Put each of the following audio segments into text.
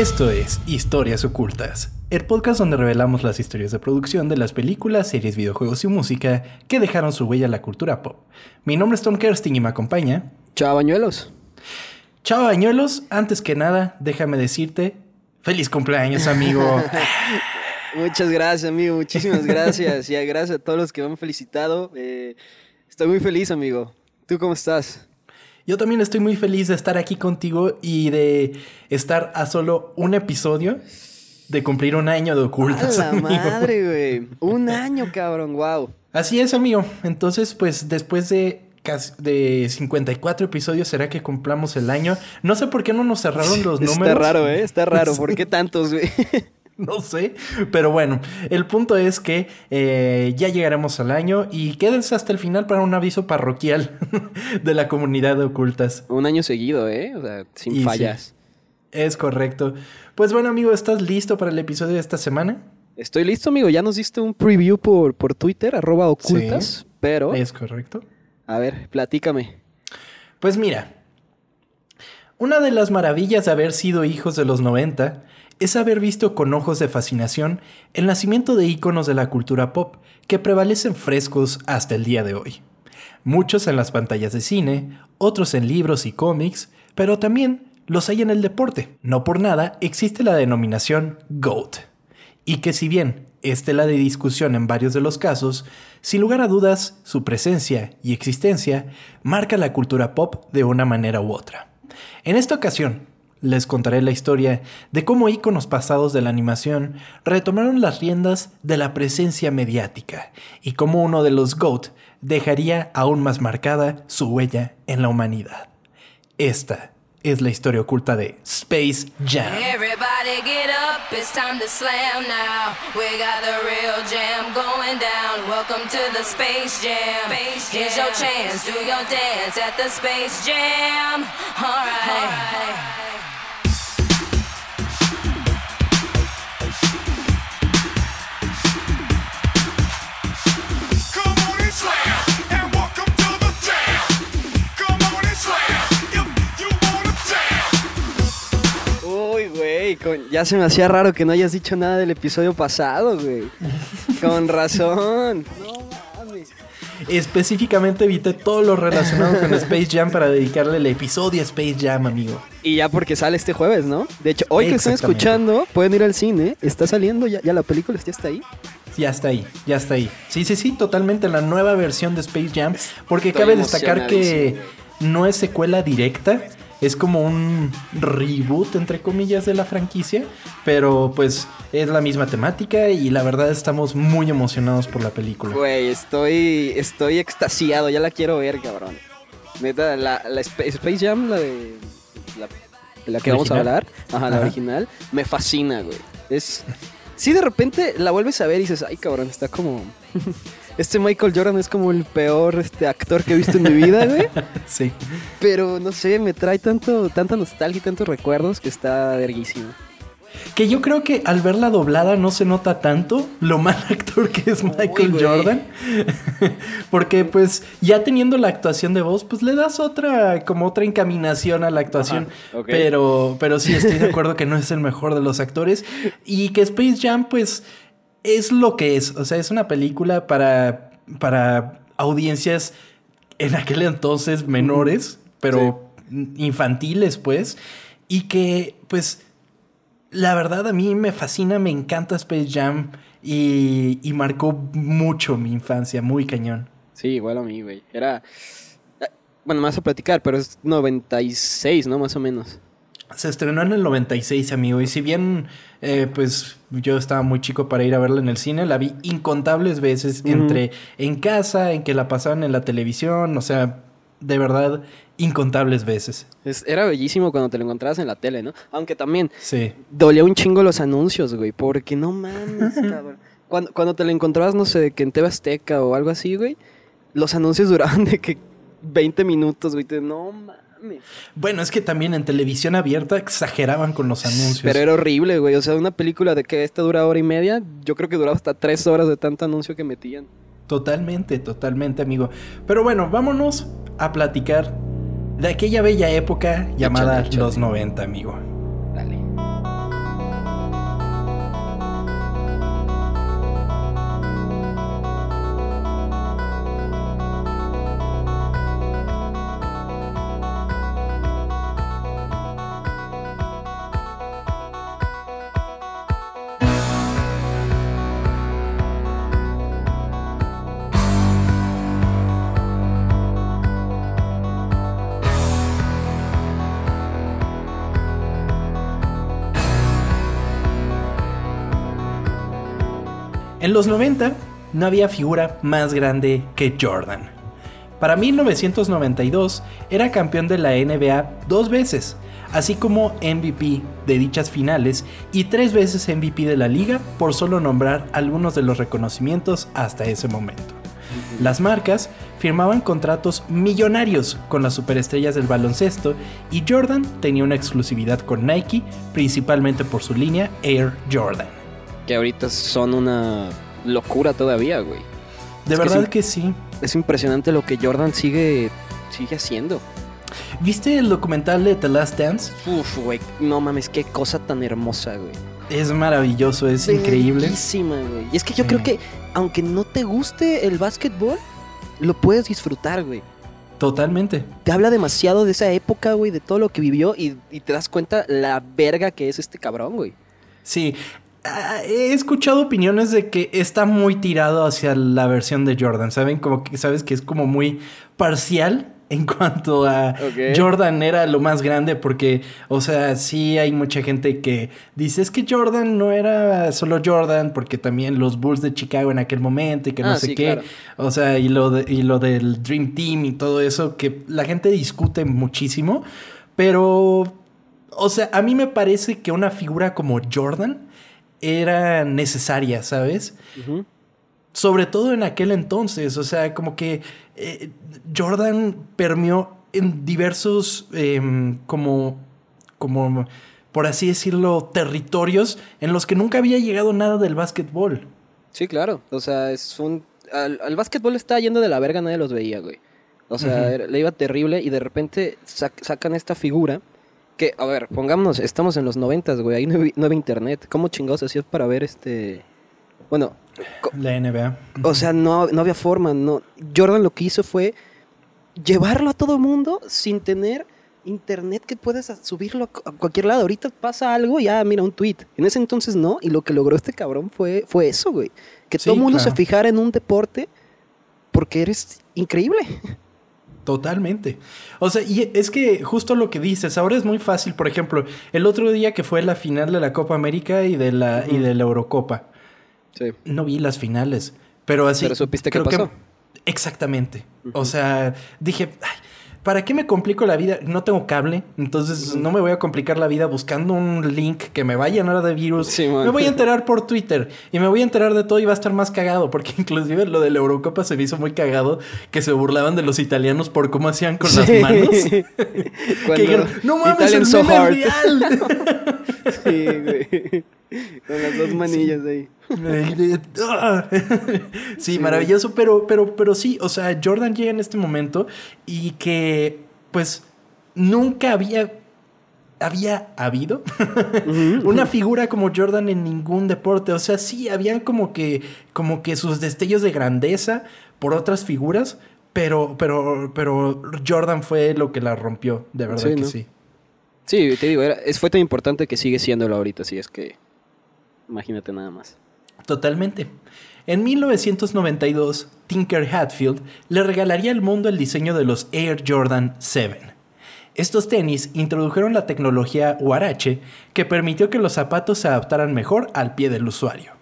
Esto es Historias Ocultas, el podcast donde revelamos las historias de producción de las películas, series, videojuegos y música que dejaron su huella en la cultura pop. Mi nombre es Tom Kersting y me acompaña. Chao, bañuelos. Chao, bañuelos. Antes que nada, déjame decirte, feliz cumpleaños, amigo. Muchas gracias, amigo. Muchísimas gracias. Y gracias a todos los que me han felicitado. Eh, estoy muy feliz, amigo. ¿Tú cómo estás? Yo también estoy muy feliz de estar aquí contigo y de estar a solo un episodio de cumplir un año de ocultas. A la madre, güey. Un año, cabrón. Wow. Así es, amigo. Entonces, pues después de de 54 episodios será que cumplamos el año. No sé por qué no nos cerraron los números. Está raro, ¿eh? Está raro. ¿Por qué tantos, güey? no sé, pero bueno, el punto es que eh, ya llegaremos al año y quédense hasta el final para un aviso parroquial de la comunidad de ocultas. Un año seguido, ¿eh? O sea, sin fallas. es correcto. Pues bueno, amigo, ¿estás listo para el episodio de esta semana? Estoy listo, amigo. Ya nos diste un preview por, por Twitter, arroba ocultas, pero... Es correcto. A ver, platícame. Pues mira, una de las maravillas de haber sido hijos de los 90 es haber visto con ojos de fascinación el nacimiento de íconos de la cultura pop que prevalecen frescos hasta el día de hoy. Muchos en las pantallas de cine, otros en libros y cómics, pero también los hay en el deporte. No por nada existe la denominación GOAT. Y que si bien es la de discusión en varios de los casos, sin lugar a dudas, su presencia y existencia marca la cultura pop de una manera u otra. En esta ocasión, les contaré la historia de cómo íconos pasados de la animación retomaron las riendas de la presencia mediática y cómo uno de los GOAT dejaría aún más marcada su huella en la humanidad. Esta es la historia oculta de Space Jam. Everybody get up, it's time to slam now. We got the real jam going down. Welcome to the Space Jam. Here's your chance, do your dance at the Space Jam. All right. Ya se me hacía raro que no hayas dicho nada del episodio pasado, güey. Con razón. No mames. Específicamente evité todo lo relacionado con Space Jam para dedicarle el episodio a Space Jam, amigo. Y ya porque sale este jueves, ¿no? De hecho, hoy que están escuchando, pueden ir al cine. Está saliendo, ya, ya la película ya está ahí. Ya está ahí, ya está ahí. Sí, sí, sí, totalmente la nueva versión de Space Jam. Porque cabe destacar que no es secuela directa es como un reboot, entre comillas, de la franquicia, pero pues es la misma temática y la verdad estamos muy emocionados por la película. Güey, estoy, estoy extasiado, ya la quiero ver, cabrón. Neta, la, Space Jam, la de la, que vamos a hablar, ajá, la original, me fascina, güey. Es... Sí, de repente la vuelves a ver y dices, ay, cabrón, está como... este Michael Jordan es como el peor este, actor que he visto en mi vida, güey. sí. Pero no sé, me trae tanto, tanta nostalgia y tantos recuerdos que está verguísimo. Que yo creo que al verla doblada no se nota tanto lo mal actor que es Michael Jordan. Porque pues ya teniendo la actuación de voz, pues le das otra, como otra encaminación a la actuación. Pero, pero sí estoy de acuerdo que no es el mejor de los actores. Y que Space Jam, pues es lo que es. O sea, es una película para, para audiencias en aquel entonces menores, pero infantiles, pues. Y que, pues, la verdad a mí me fascina, me encanta Space Jam y, y marcó mucho mi infancia, muy cañón. Sí, igual a mí, güey. Era... Eh, bueno, me vas a platicar, pero es 96, ¿no? Más o menos. Se estrenó en el 96, amigo. Y si bien, eh, pues yo estaba muy chico para ir a verla en el cine, la vi incontables veces entre en casa, en que la pasaban en la televisión, o sea, de verdad, incontables veces. era bellísimo cuando te lo encontrabas en la tele, ¿no? Aunque también sí. dolía un chingo los anuncios, güey, porque no mames, cabrón. Cuando, cuando te lo encontrabas, no sé, que en TV Azteca o algo así, güey, los anuncios duraban de que 20 minutos, güey, te, no mames. Bueno, es que también en televisión abierta exageraban con los anuncios. Pero era horrible, güey. O sea, una película de que esta dura hora y media, yo creo que duraba hasta tres horas de tanto anuncio que metían. Totalmente, totalmente, amigo. Pero bueno, vámonos a platicar de aquella bella época llamada los 90, amigo. En los 90 no había figura más grande que Jordan. Para 1992 era campeón de la NBA dos veces, así como MVP de dichas finales y tres veces MVP de la liga, por solo nombrar algunos de los reconocimientos hasta ese momento. Las marcas firmaban contratos millonarios con las superestrellas del baloncesto y Jordan tenía una exclusividad con Nike, principalmente por su línea Air Jordan. Que ahorita son una locura todavía, güey. De verdad que, sí. Es impresionante lo que Jordan sigue, sigue haciendo. ¿Viste el documental de The Last Dance? Uf, güey, no mames, qué cosa tan hermosa, güey. Es maravilloso, es increíble. güey. Y es que yo creo que, aunque no te guste el básquetbol, lo puedes disfrutar, güey. Totalmente. Te habla demasiado de esa época, güey, de todo lo que vivió y, y te das cuenta la verga que es este cabrón, güey. Sí, he escuchado opiniones de que está muy tirado hacia la versión de Jordan, ¿saben? Como que sabes que es como muy parcial en cuanto a Jordan era lo más grande porque, o sea, sí hay mucha gente que dice es que Jordan no era solo Jordan porque también los Bulls de Chicago en aquel momento y que no ah, sé qué, o sea, y lo, y lo del Dream Team y todo eso que la gente discute muchísimo, pero, o sea, a mí me parece que una figura como Jordan era necesaria, ¿sabes? Sobre todo en aquel entonces, o sea, como que eh, Jordan permeó en diversos, em, como, como, por así decirlo, territorios en los que nunca había llegado nada del básquetbol. Sí, claro, o sea, es un... Al, al básquetbol está yendo de la verga, nadie los veía, güey. O sea, le iba terrible y de repente sacan esta figura que, a ver, pongámonos, estamos en los noventas, güey, ahí no, había internet. ¿Cómo chingados hacías para ver este... Bueno... La NBA. O sea, no, no había forma, no. Jordan lo que hizo fue llevarlo a todo el mundo sin tener internet que puedas subirlo a cualquier lado. Ahorita pasa algo, ya mira un tweet. En ese entonces no, y lo que logró este cabrón fue, fue eso, güey. Que todo el mundo se fijara en un deporte porque eres increíble. Totalmente. O sea, y es que justo lo que dices, ahora es muy fácil. Por ejemplo, el otro día que fue la final de la Copa América y de la, y de la Eurocopa. Sí. No vi las finales. Pero así. Pero supiste qué pasó. exactamente. O sea, dije. ¿Para qué me complico la vida? No tengo cable, entonces no me voy a complicar la vida buscando un link que me vaya a llenar de virus. me voy a enterar por Twitter y me voy a enterar de todo y va a estar más cagado, porque inclusive lo de la Eurocopa se me hizo muy cagado que se burlaban de los italianos por cómo hacían con las manos. que no mames, el so real. sí, güey. Con las dos manillas ahí. sí, maravilloso, pero, pero, pero sí, o sea, Jordan llega en este momento y que, pues, nunca había había habido una figura como Jordan en ningún deporte. O sea, sí, habían como que, como que sus destellos de grandeza por otras figuras, pero, pero, pero Jordan fue lo que la rompió, de verdad que sí. Sí, te digo, fue tan importante que sigue siéndolo ahorita, sí, es que imagínate nada más. Totalmente. En 1992, Tinker Hatfield le regalaría al mundo el diseño de los Air Jordan 7. Estos tenis introdujeron la tecnología Huarache que permitió que los zapatos se adaptaran mejor al pie del usuario.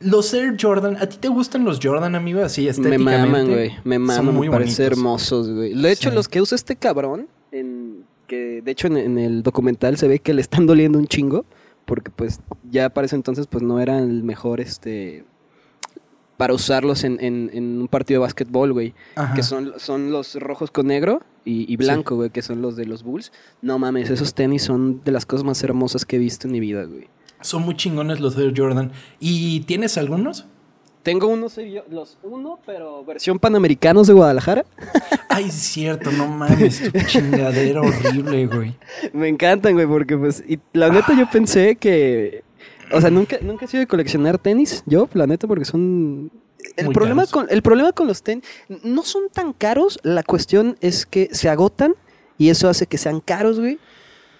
Los Air Jordan, ¿a ti te gustan los Jordan, amigo? Así estéticamente. Me maman, güey. Me maman, me parecen hermosos, güey. De hecho, los que usa este cabrón, en, que de hecho en, el documental se ve que le están doliendo un chingo porque pues ya para ese entonces pues no era el mejor este para usarlos en, en, un partido de básquetbol, güey. Que son, son los rojos con negro y, blanco, güey, que son los de los Bulls. No mames, esos tenis son de las cosas más hermosas que he visto en mi vida, güey. Son muy chingones los de Jordan. ¿Y tienes algunos? Tengo unos, los uno, pero versión panamericanos de Guadalajara. Ay, es cierto, no mames, tu chingadera horrible, güey. Me encantan, güey, porque pues, y la neta yo pensé que, o sea, nunca, nunca he sido de coleccionar tenis, yo, la neta, porque son... El problema, con, el problema con los tenis, no son tan caros, la cuestión es que se agotan y eso hace que sean caros, güey.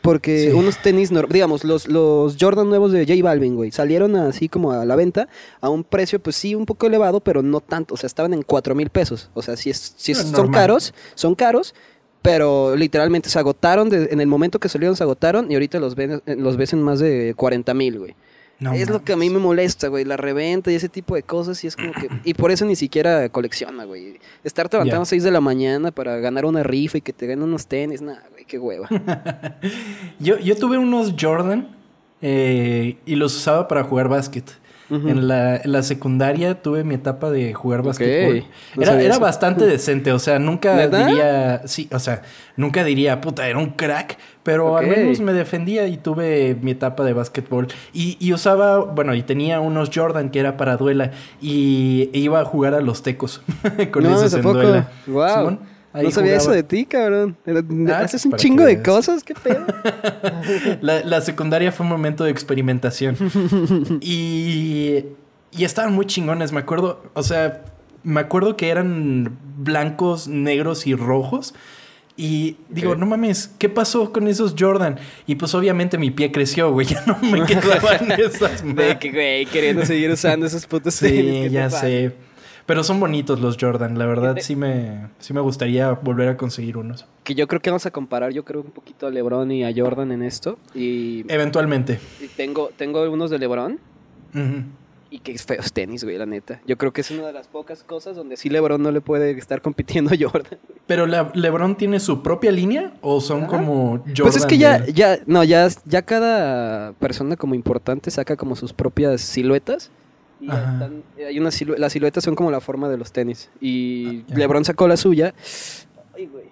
Porque unos tenis, digamos, los, los Jordan nuevos de J Balvin, güey, salieron así como a la venta a un precio, pues sí, un poco elevado, pero no tanto. O sea, estaban en 4 mil pesos. O sea, si, es, si son caros, son caros, pero literalmente se agotaron. en el momento que salieron, se agotaron y ahorita los, ven, los ves en más de 40 mil, güey. es lo que a mí me molesta, güey, la reventa y ese tipo de cosas y es como que... Y por eso ni siquiera colecciona, güey. Estar levantando a 6 de la mañana para ganar una rifa y que te ganen unos tenis, nada, qué hueva. yo, yo tuve unos Jordan eh, y los usaba para jugar básquet. En, la, secundaria tuve mi etapa de jugar básquetbol. era, bastante decente, o sea, nunca diría, sí, o sea, nunca diría, puta, era un crack, pero al menos me defendía y tuve mi etapa de básquetbol. Y, usaba, bueno, y tenía unos Jordan que era para duela y iba a jugar a los tecos con esos en duela. Wow no sabía eso de ti, cabrón. Ah, Haces un chingo de cosas, qué pedo. la, secundaria fue un momento de experimentación. y, y estaban muy chingones, me acuerdo. O sea, me acuerdo que eran blancos, negros y rojos. Y digo, no mames, ¿qué pasó con esos Jordan? Y pues obviamente mi pie creció, güey. Ya no me quedaban esas güey, queriendo seguir usando esos putos Sí, ya sé. Pero son bonitos los Jordan, la verdad sí me, sí me gustaría volver a conseguir unos. Que yo creo que vamos a comparar, yo creo un poquito a LeBron y a Jordan en esto. Y, Eventualmente. tengo, tengo unos de LeBron. Y que feos tenis, güey, la neta. Yo creo que es una de las pocas cosas donde sí LeBron no le puede estar compitiendo a Jordan. ¿Pero LeBron tiene su propia línea o son como Jordan? Pues es que ya, ya, no, ya, ya cada persona como importante saca como sus propias siluetas. Y hay una las siluetas son como la forma de los tenis. Y ah, LeBron sacó la suya. Ay, güey.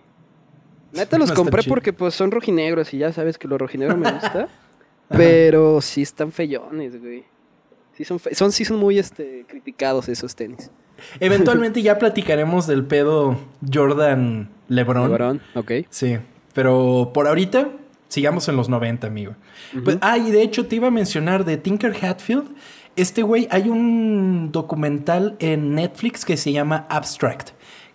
Neta los compré porque pues son rojinegros y ya sabes que los rojinegros me gusta. pero sí están feyones, güey. Sí son, son, sí son muy este, criticados esos tenis. Eventualmente ya platicaremos del pedo Jordan LeBron. LeBron, ok. Sí, pero por ahorita sigamos en los 90, amigo. pues, ah, y de hecho te iba a mencionar de Tinker Hatfield. Este güey, hay un documental en Netflix que se llama Abstract.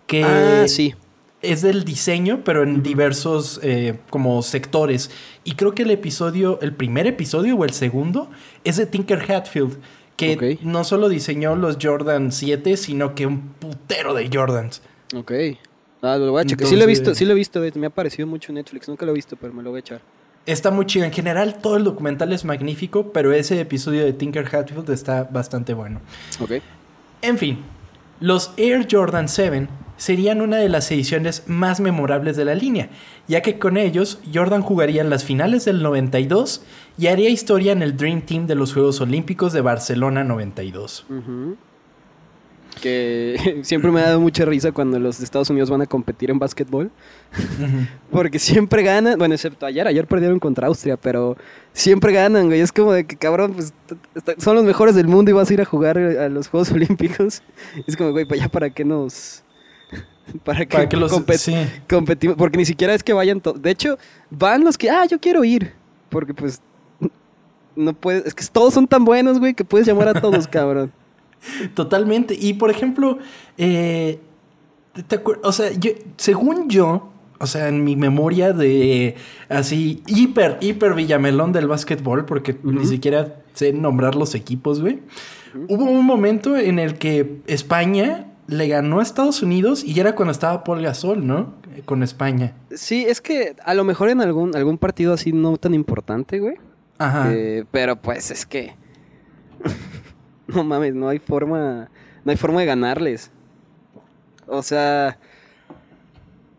Que ah, sí. Es del diseño, pero en diversos eh, como sectores. Y creo que el episodio, el primer episodio o el segundo, es de Tinker Hatfield. Que no solo diseñó los Jordan 7, sino que un putero de Jordans. Ok. Ah, lo voy a checar. sí lo he visto, sí lo he visto. Me ha parecido mucho en Netflix. Nunca lo he visto, pero me lo voy a echar. Está muy chido. En general, todo el documental es magnífico, pero ese episodio de Tinker Hatfield está bastante bueno. Ok. En fin, los Air Jordan 7 serían una de las ediciones más memorables de la línea, ya que con ellos Jordan jugaría en las finales del 92 y haría historia en el Dream Team de los Juegos Olímpicos de Barcelona 92 que siempre me ha dado mucha risa cuando los Estados Unidos van a competir en básquetbol. Porque siempre ganan, bueno, excepto ayer, ayer perdieron contra Austria, pero siempre ganan, güey. Es como de que, cabrón, pues son los mejores del mundo y vas a ir a jugar a los Juegos Olímpicos. es como, güey, pues ya para qué nos... Para que, los competimos. Porque ni siquiera es que vayan todos. De hecho, van los que, ah, yo quiero ir. Porque pues no puedes, es que todos son tan buenos, güey, que puedes llamar a todos, cabrón. Totalmente. Y por ejemplo, eh, o sea, según yo, o sea, en mi memoria de así, hiper, hiper Villamelón del básquetbol, porque ni siquiera sé nombrar los equipos, güey. Hubo un momento en el que España le ganó a Estados Unidos y era cuando estaba Paul Gasol, ¿no? Con España. Sí, es que a lo mejor en algún, algún partido así no tan importante, güey. Ajá. Eh, pero pues es que. no mames, no hay forma, no hay forma de ganarles. O sea,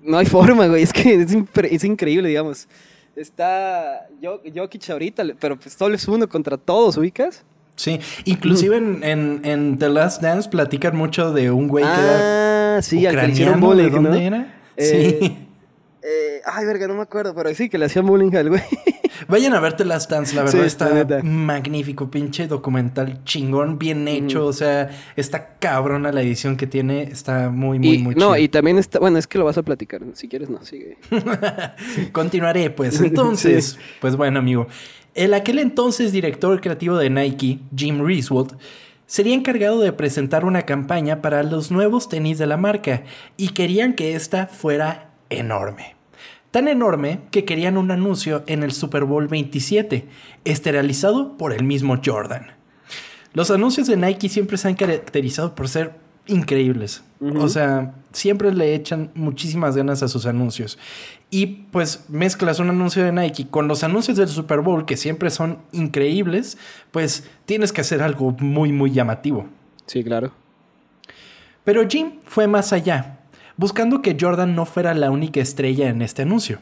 no hay forma, güey, es que es, increíble, digamos. Está Jokic ahorita, pero pues solo es uno contra todos, ¿ubicas? Sí, inclusive en, en, The Last Dance platican mucho de un güey que era ah, sí, ucraniano, ¿de dónde era? Eh, sí. Eh, ay, verga, no me acuerdo, pero sí, que le hacían bullying al güey. Vayan a verte Last Dance, la verdad está magnífico, pinche documental chingón, bien hecho, o sea, está cabrona la edición que tiene, está muy, muy, muy No, y también está, bueno, es que lo vas a platicar, si quieres no, sigue. Continuaré, pues, entonces, pues bueno, amigo, el aquel entonces director creativo de Nike, Jim Reeswold, sería encargado de presentar una campaña para los nuevos tenis de la marca y querían que esta fuera enorme. Tan enorme que querían un anuncio en el Super Bowl 27, esterilizado por el mismo Jordan. Los anuncios de Nike siempre se han caracterizado por ser increíbles. O sea, siempre le echan muchísimas ganas a sus anuncios. Y pues mezclas un anuncio de Nike con los anuncios del Super Bowl, que siempre son increíbles, pues tienes que hacer algo muy, muy llamativo. Sí, claro. Pero Jim fue más allá, buscando que Jordan no fuera la única estrella en este anuncio.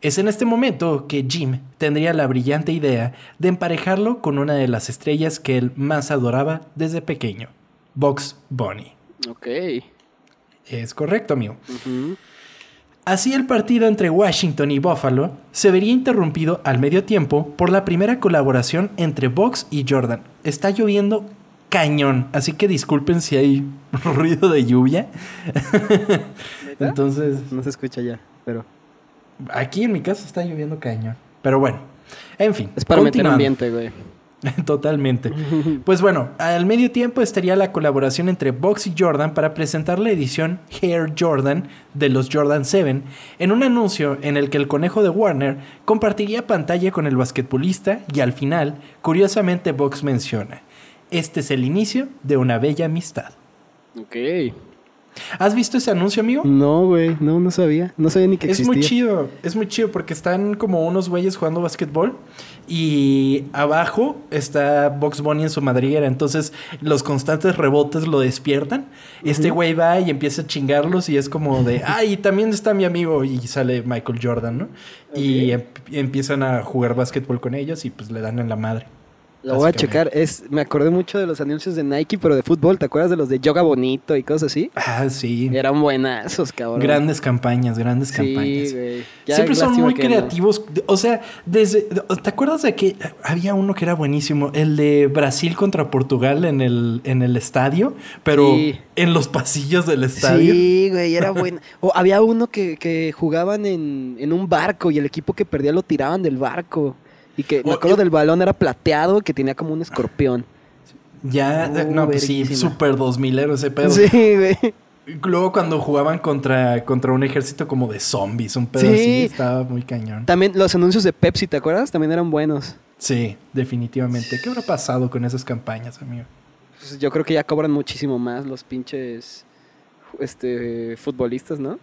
Es en este momento que Jim tendría la brillante idea de emparejarlo con una de las estrellas que él más adoraba desde pequeño, Box Bunny. Ok. Es correcto, amigo. Así el partido entre Washington y Buffalo se vería interrumpido al medio tiempo por la primera colaboración entre Box y Jordan. Está lloviendo cañón, así que disculpen si hay ruido de lluvia. Entonces... No se escucha ya, pero... Aquí en mi casa está lloviendo cañón. Pero bueno, en fin. Es para meter ambiente, güey. Totalmente. Pues bueno, al medio tiempo estaría la colaboración entre Box y Jordan para presentar la edición Hair Jordan de los Jordan 7 en un anuncio en el que el conejo de Warner compartiría pantalla con el basquetbolista y al final, curiosamente, Box menciona, este es el inicio de una bella amistad. Ok. ¿Has visto ese anuncio, amigo? No, güey, no, no sabía. No sabía ni que existía. Es muy chido, es muy chido porque están como unos güeyes jugando básquetbol y abajo está Box Bunny en su madriguera. Entonces los constantes rebotes lo despiertan. Este güey va y empieza a chingarlos y es como de, ay, también está mi amigo y sale Michael Jordan, ¿no? Y em, empiezan a jugar básquetbol con ellos y pues le dan en la madre. Lo voy a checar. Es, me acordé mucho de los anuncios de Nike, pero de fútbol. ¿Te acuerdas de los de Yoga Bonito y cosas así? Ah, sí. Eran buenazos, cabrón. Grandes campañas, grandes campañas. Güey. Siempre son muy creativos. O sea, desde. ¿Te acuerdas de que había uno que era buenísimo? El de Brasil contra Portugal en el, en el estadio, pero en los pasillos del estadio. Sí, güey, era bueno. o había uno que, que jugaban en, en un barco y el equipo que perdía lo tiraban del barco. Y que me acuerdo del balón era plateado que tenía como un escorpión. Ya, no, pues sí, súper dos milero ese pedo. Sí, güey. Luego cuando jugaban contra, contra un ejército como de zombies, un pedo así, estaba muy cañón. También los anuncios de Pepsi, ¿te acuerdas? También eran buenos. Sí, definitivamente. ¿Qué habrá pasado con esas campañas, amigo? Pues yo creo que ya cobran muchísimo más los pinches este, futbolistas, ¿no?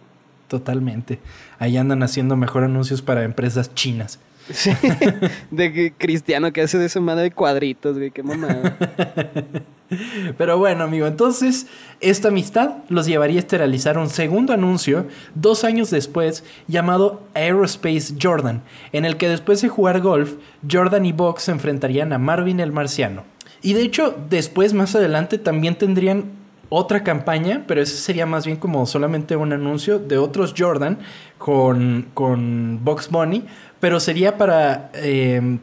Totalmente. Ahí andan haciendo mejor anuncios para empresas chinas. Sí, de Cristiano que hace de su madre de cuadritos, güey, qué mamada. Pero bueno, amigo, entonces esta amistad los llevaría a esterilizar un segundo anuncio dos años después llamado Aerospace Jordan, en el que después de jugar golf, Jordan y Box se enfrentarían a Marvin el Marciano. Y de hecho, después, más adelante, también tendrían otra campaña, pero ese sería más bien como solamente un anuncio de otros Jordan con, con Box Bunny, pero sería para, em,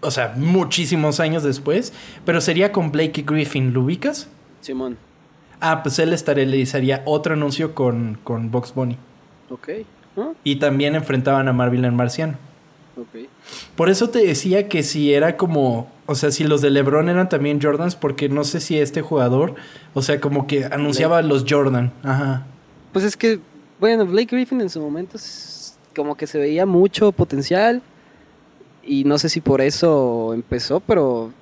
o sea, muchísimos años después, pero sería con Blake Griffin, ¿lo ubicas? Simón. Ah, pues él estaría otro anuncio con, con Box Bunny. Ok. Y también enfrentaban a Marvel el Marciano. Por eso te decía que si era como, o sea, si los de LeBron eran también Jordans, porque no sé si este jugador, o sea, como que anunciaba los Jordan. Ajá. Pues es que, bueno, Blake Griffin en su momento como que se veía mucho potencial y no sé si por eso empezó, pero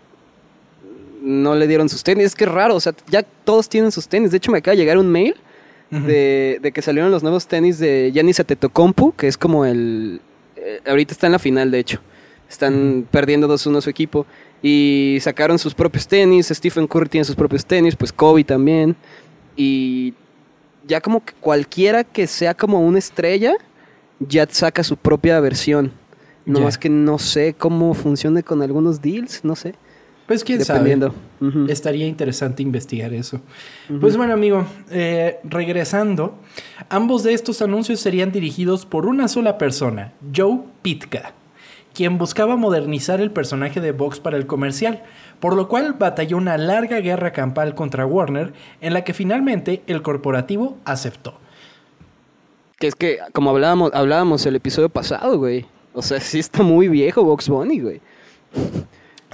no le dieron sus tenis. Es que es raro, o sea, ya todos tienen sus tenis. De hecho, me acaba de llegar un mail de, que salieron los nuevos tenis de Giannis Antetokounmpo, que es como el... Eh, ahorita está en la final, de hecho. Están perdiendo 2-1 su equipo. Y sacaron sus propios tenis. Stephen Curry tiene sus propios tenis, pues Kobe también. Y ya como que cualquiera que sea como una estrella ya saca su propia versión. No más que no sé cómo funcione con algunos deals, no sé. Pues quién Dependiendo. sabe. Estaría interesante investigar eso. Pues bueno, amigo, eh, regresando, ambos de estos anuncios serían dirigidos por una sola persona, Joe Pitka, quien buscaba modernizar el personaje de Vox para el comercial, por lo cual batalló una larga guerra campal contra Warner, en la que finalmente el corporativo aceptó. Que es que, como hablábamos, hablábamos el episodio pasado, güey. O sea, sí está muy viejo Box Bunny, güey.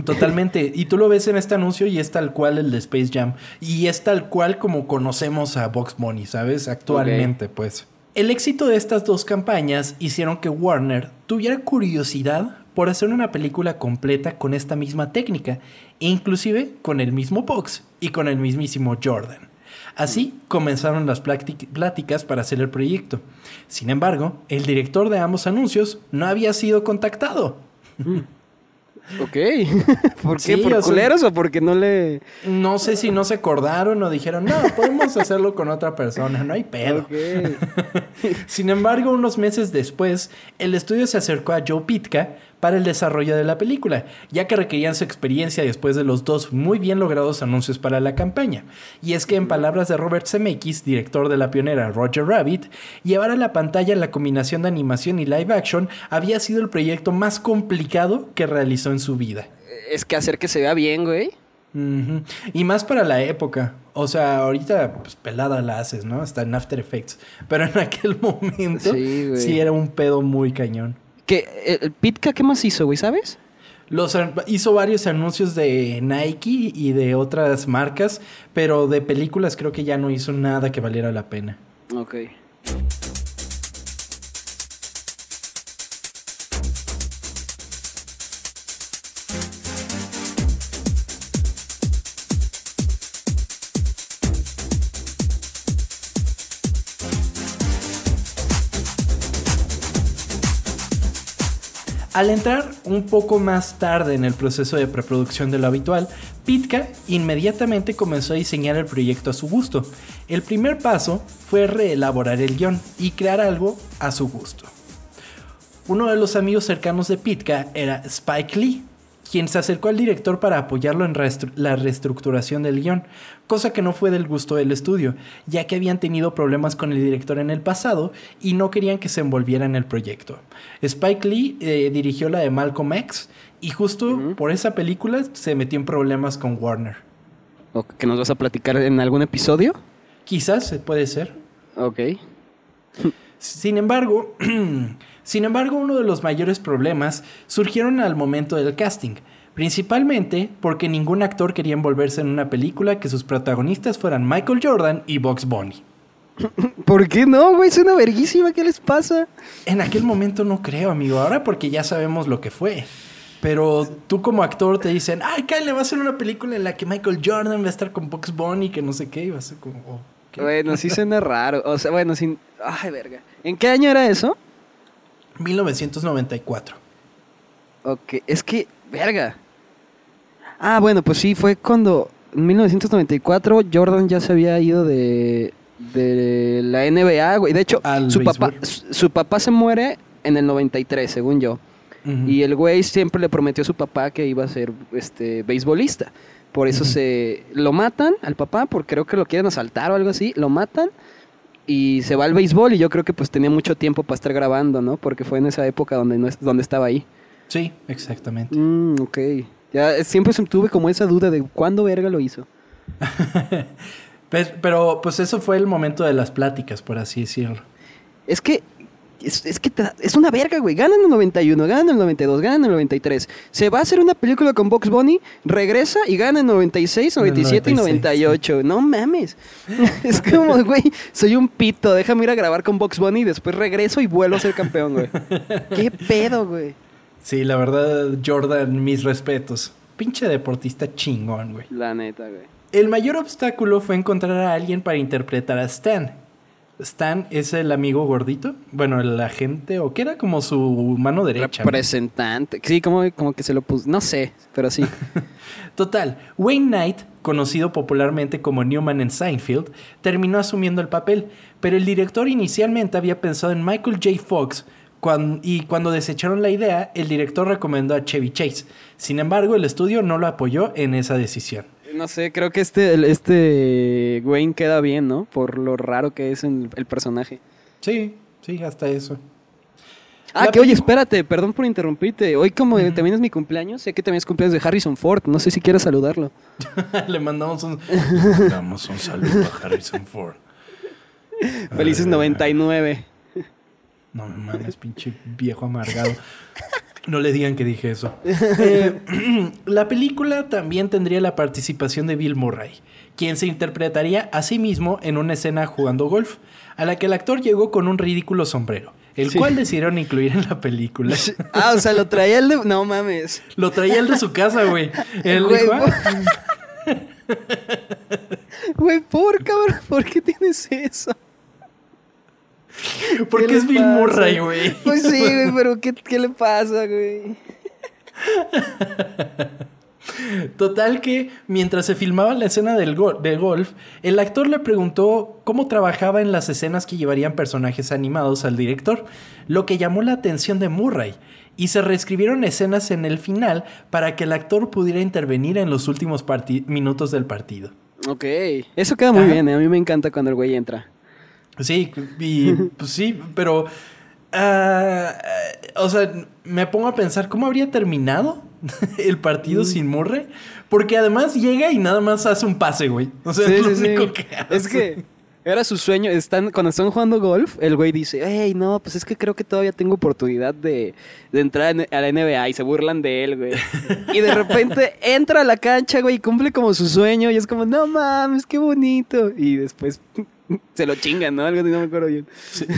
Totalmente. Y tú lo ves en este anuncio y es tal cual el de Space Jam. Y es tal cual como conocemos a Box Bunny, ¿sabes? Actualmente, pues. El éxito de estas dos campañas hicieron que Warner tuviera curiosidad por hacer una película completa con esta misma técnica, e inclusive con el mismo Box y con el mismísimo Jordan. Así comenzaron las pláticas para hacer el proyecto. Sin embargo, el director de ambos anuncios no había sido contactado. Mm. Ok. ¿Por qué? ¿Por culeros o porque no le.? No sé si no se acordaron o dijeron, no, podemos hacerlo con otra persona, no hay pedo. Sin embargo, unos meses después, el estudio se acercó a Joe Pitka para el desarrollo de la película, ya que requerían su experiencia después de los dos muy bien logrados anuncios para la campaña. Y es que en palabras de Robert Zemeckis, director de la pionera Roger Rabbit, llevar a la pantalla la combinación de animación y live action había sido el proyecto más complicado que realizó en su vida. Es que hacer que se vea bien, güey. Y más para la época. O sea, ahorita pues, pelada la haces, ¿no? Está en After Effects. Pero en aquel momento sí era un pedo muy cañón. ¿Qué, el Pitka qué más hizo, güey, sabes? Los, hizo varios anuncios de Nike y de otras marcas, pero de películas creo que ya no hizo nada que valiera la pena. Ok. Al entrar un poco más tarde en el proceso de preproducción de lo habitual, Pitka inmediatamente comenzó a diseñar el proyecto a su gusto. El primer paso fue reelaborar el guion y crear algo a su gusto. Uno de los amigos cercanos de Pitka era Spike Lee, quien se acercó al director para apoyarlo en la reestructuración del guion, cosa que no fue del gusto del estudio, ya que habían tenido problemas con el director en el pasado y no querían que se envolviera en el proyecto. Spike Lee eh, dirigió la de Malcolm X y justo por esa película se metió en problemas con Warner. ¿O que nos vas a platicar en algún episodio? Quizás, puede ser. Ok. Sin embargo, Sin embargo, uno de los mayores problemas surgieron al momento del casting, principalmente porque ningún actor quería envolverse en una película que sus protagonistas fueran Michael Jordan y Box Bunny. ¿Por qué no, güey? Es una verguísima, ¿qué les pasa? En aquel momento no creo, amigo. Ahora porque ya sabemos lo que fue. Pero tú como actor te dicen, ay, Kyle, va a ser una película en la que Michael Jordan va a estar con Box Bunny, que no sé qué, y va a ser como... Oh, bueno, sí suena raro. O sea, bueno, sin... Ay, verga. ¿En qué año era eso? 1994. Ok, es que, verga. Ah, bueno, pues sí, fue cuando en 1994 Jordan ya se había ido de, de la NBA, güey. De hecho, su papá, su, papá se muere en el 93, según yo. Y el güey siempre le prometió a su papá que iba a ser este beisbolista. Por eso se lo matan al papá, porque creo que lo quieren asaltar o algo así. Lo matan y se va al béisbol y yo creo que pues tenía mucho tiempo para estar grabando, ¿no? Porque fue en esa época donde, no es, donde estaba ahí. Sí, exactamente. Mm, ok. Ya siempre tuve como esa duda de cuándo verga lo hizo. pero pues eso fue el momento de las pláticas, por así decirlo. Es que es, que es una verga, güey. Ganan el 91, ganan el 92, ganan el 93. Se va a hacer una película con Box Bunny, regresa y gana el 96, 97 y 98. No mames. es como, güey, soy un pito. Déjame ir a grabar con Box Bunny y después regreso y vuelvo a ser campeón, güey. ¿Qué pedo, güey? Sí, la verdad, Jordan, mis respetos. Pinche deportista chingón, güey. La neta, güey. El mayor obstáculo fue encontrar a alguien para interpretar a Stan, Stan es el amigo gordito, bueno, el agente, o que era como su mano derecha. Representante, sí, como, como que se lo puso, no sé, pero sí. Total, Wayne Knight, conocido popularmente como Newman en Seinfeld, terminó asumiendo el papel, pero el director inicialmente había pensado en Michael J. Fox, y cuando desecharon la idea, el director recomendó a Chevy Chase. Sin embargo, el estudio no lo apoyó en esa decisión. No sé, creo que este, este Wayne queda bien, ¿no? Por lo raro que es el, el personaje. Sí, sí, hasta eso. Ah, que oye, espérate, perdón por interrumpirte. Hoy como también es mi cumpleaños, sé que también es cumpleaños de Harrison Ford. No sé si quieres saludarlo. Le mandamos un, Le mandamos un saludo a Harrison Ford. Felices 99. No me mames, pinche viejo amargado. No le digan que dije eso. Eh, la película también tendría la participación de Bill Murray, quien se interpretaría a sí mismo en una escena jugando golf, a la que el actor llegó con un ridículo sombrero, el cual decidieron incluir en la película. Ah, o sea, lo traía el de... No mames. Lo traía el de su casa, güey. El Güey, por cabrón, ¿por qué tienes eso? Porque es Bill Murray, güey. Pues sí, güey, pero ¿qué, ¿qué le pasa, güey? Total que mientras se filmaba la escena del, golf, el actor le preguntó cómo trabajaba en las escenas que llevarían personajes animados al director, lo que llamó la atención de Murray, y se reescribieron escenas en el final para que el actor pudiera intervenir en los últimos minutos del partido. Ok, eso queda muy bien, ¿eh? a mí me encanta cuando el güey entra. Sí, y pues sí, pero... Ah, o sea, me pongo a pensar, ¿cómo habría terminado el partido mm. sin Murray? Porque además llega y nada más hace un pase, güey. O sea, es lo único que hace. Es que era su sueño. Están, cuando están jugando golf, el güey dice, hey, no, pues es que creo que todavía tengo oportunidad de, de entrar a la NBA. Y se burlan de él, güey. Y de repente entra a la cancha, güey, y cumple como su sueño. Y es como, no mames, qué bonito. Y después se lo chingan, ¿no? Algo así, no me acuerdo bien.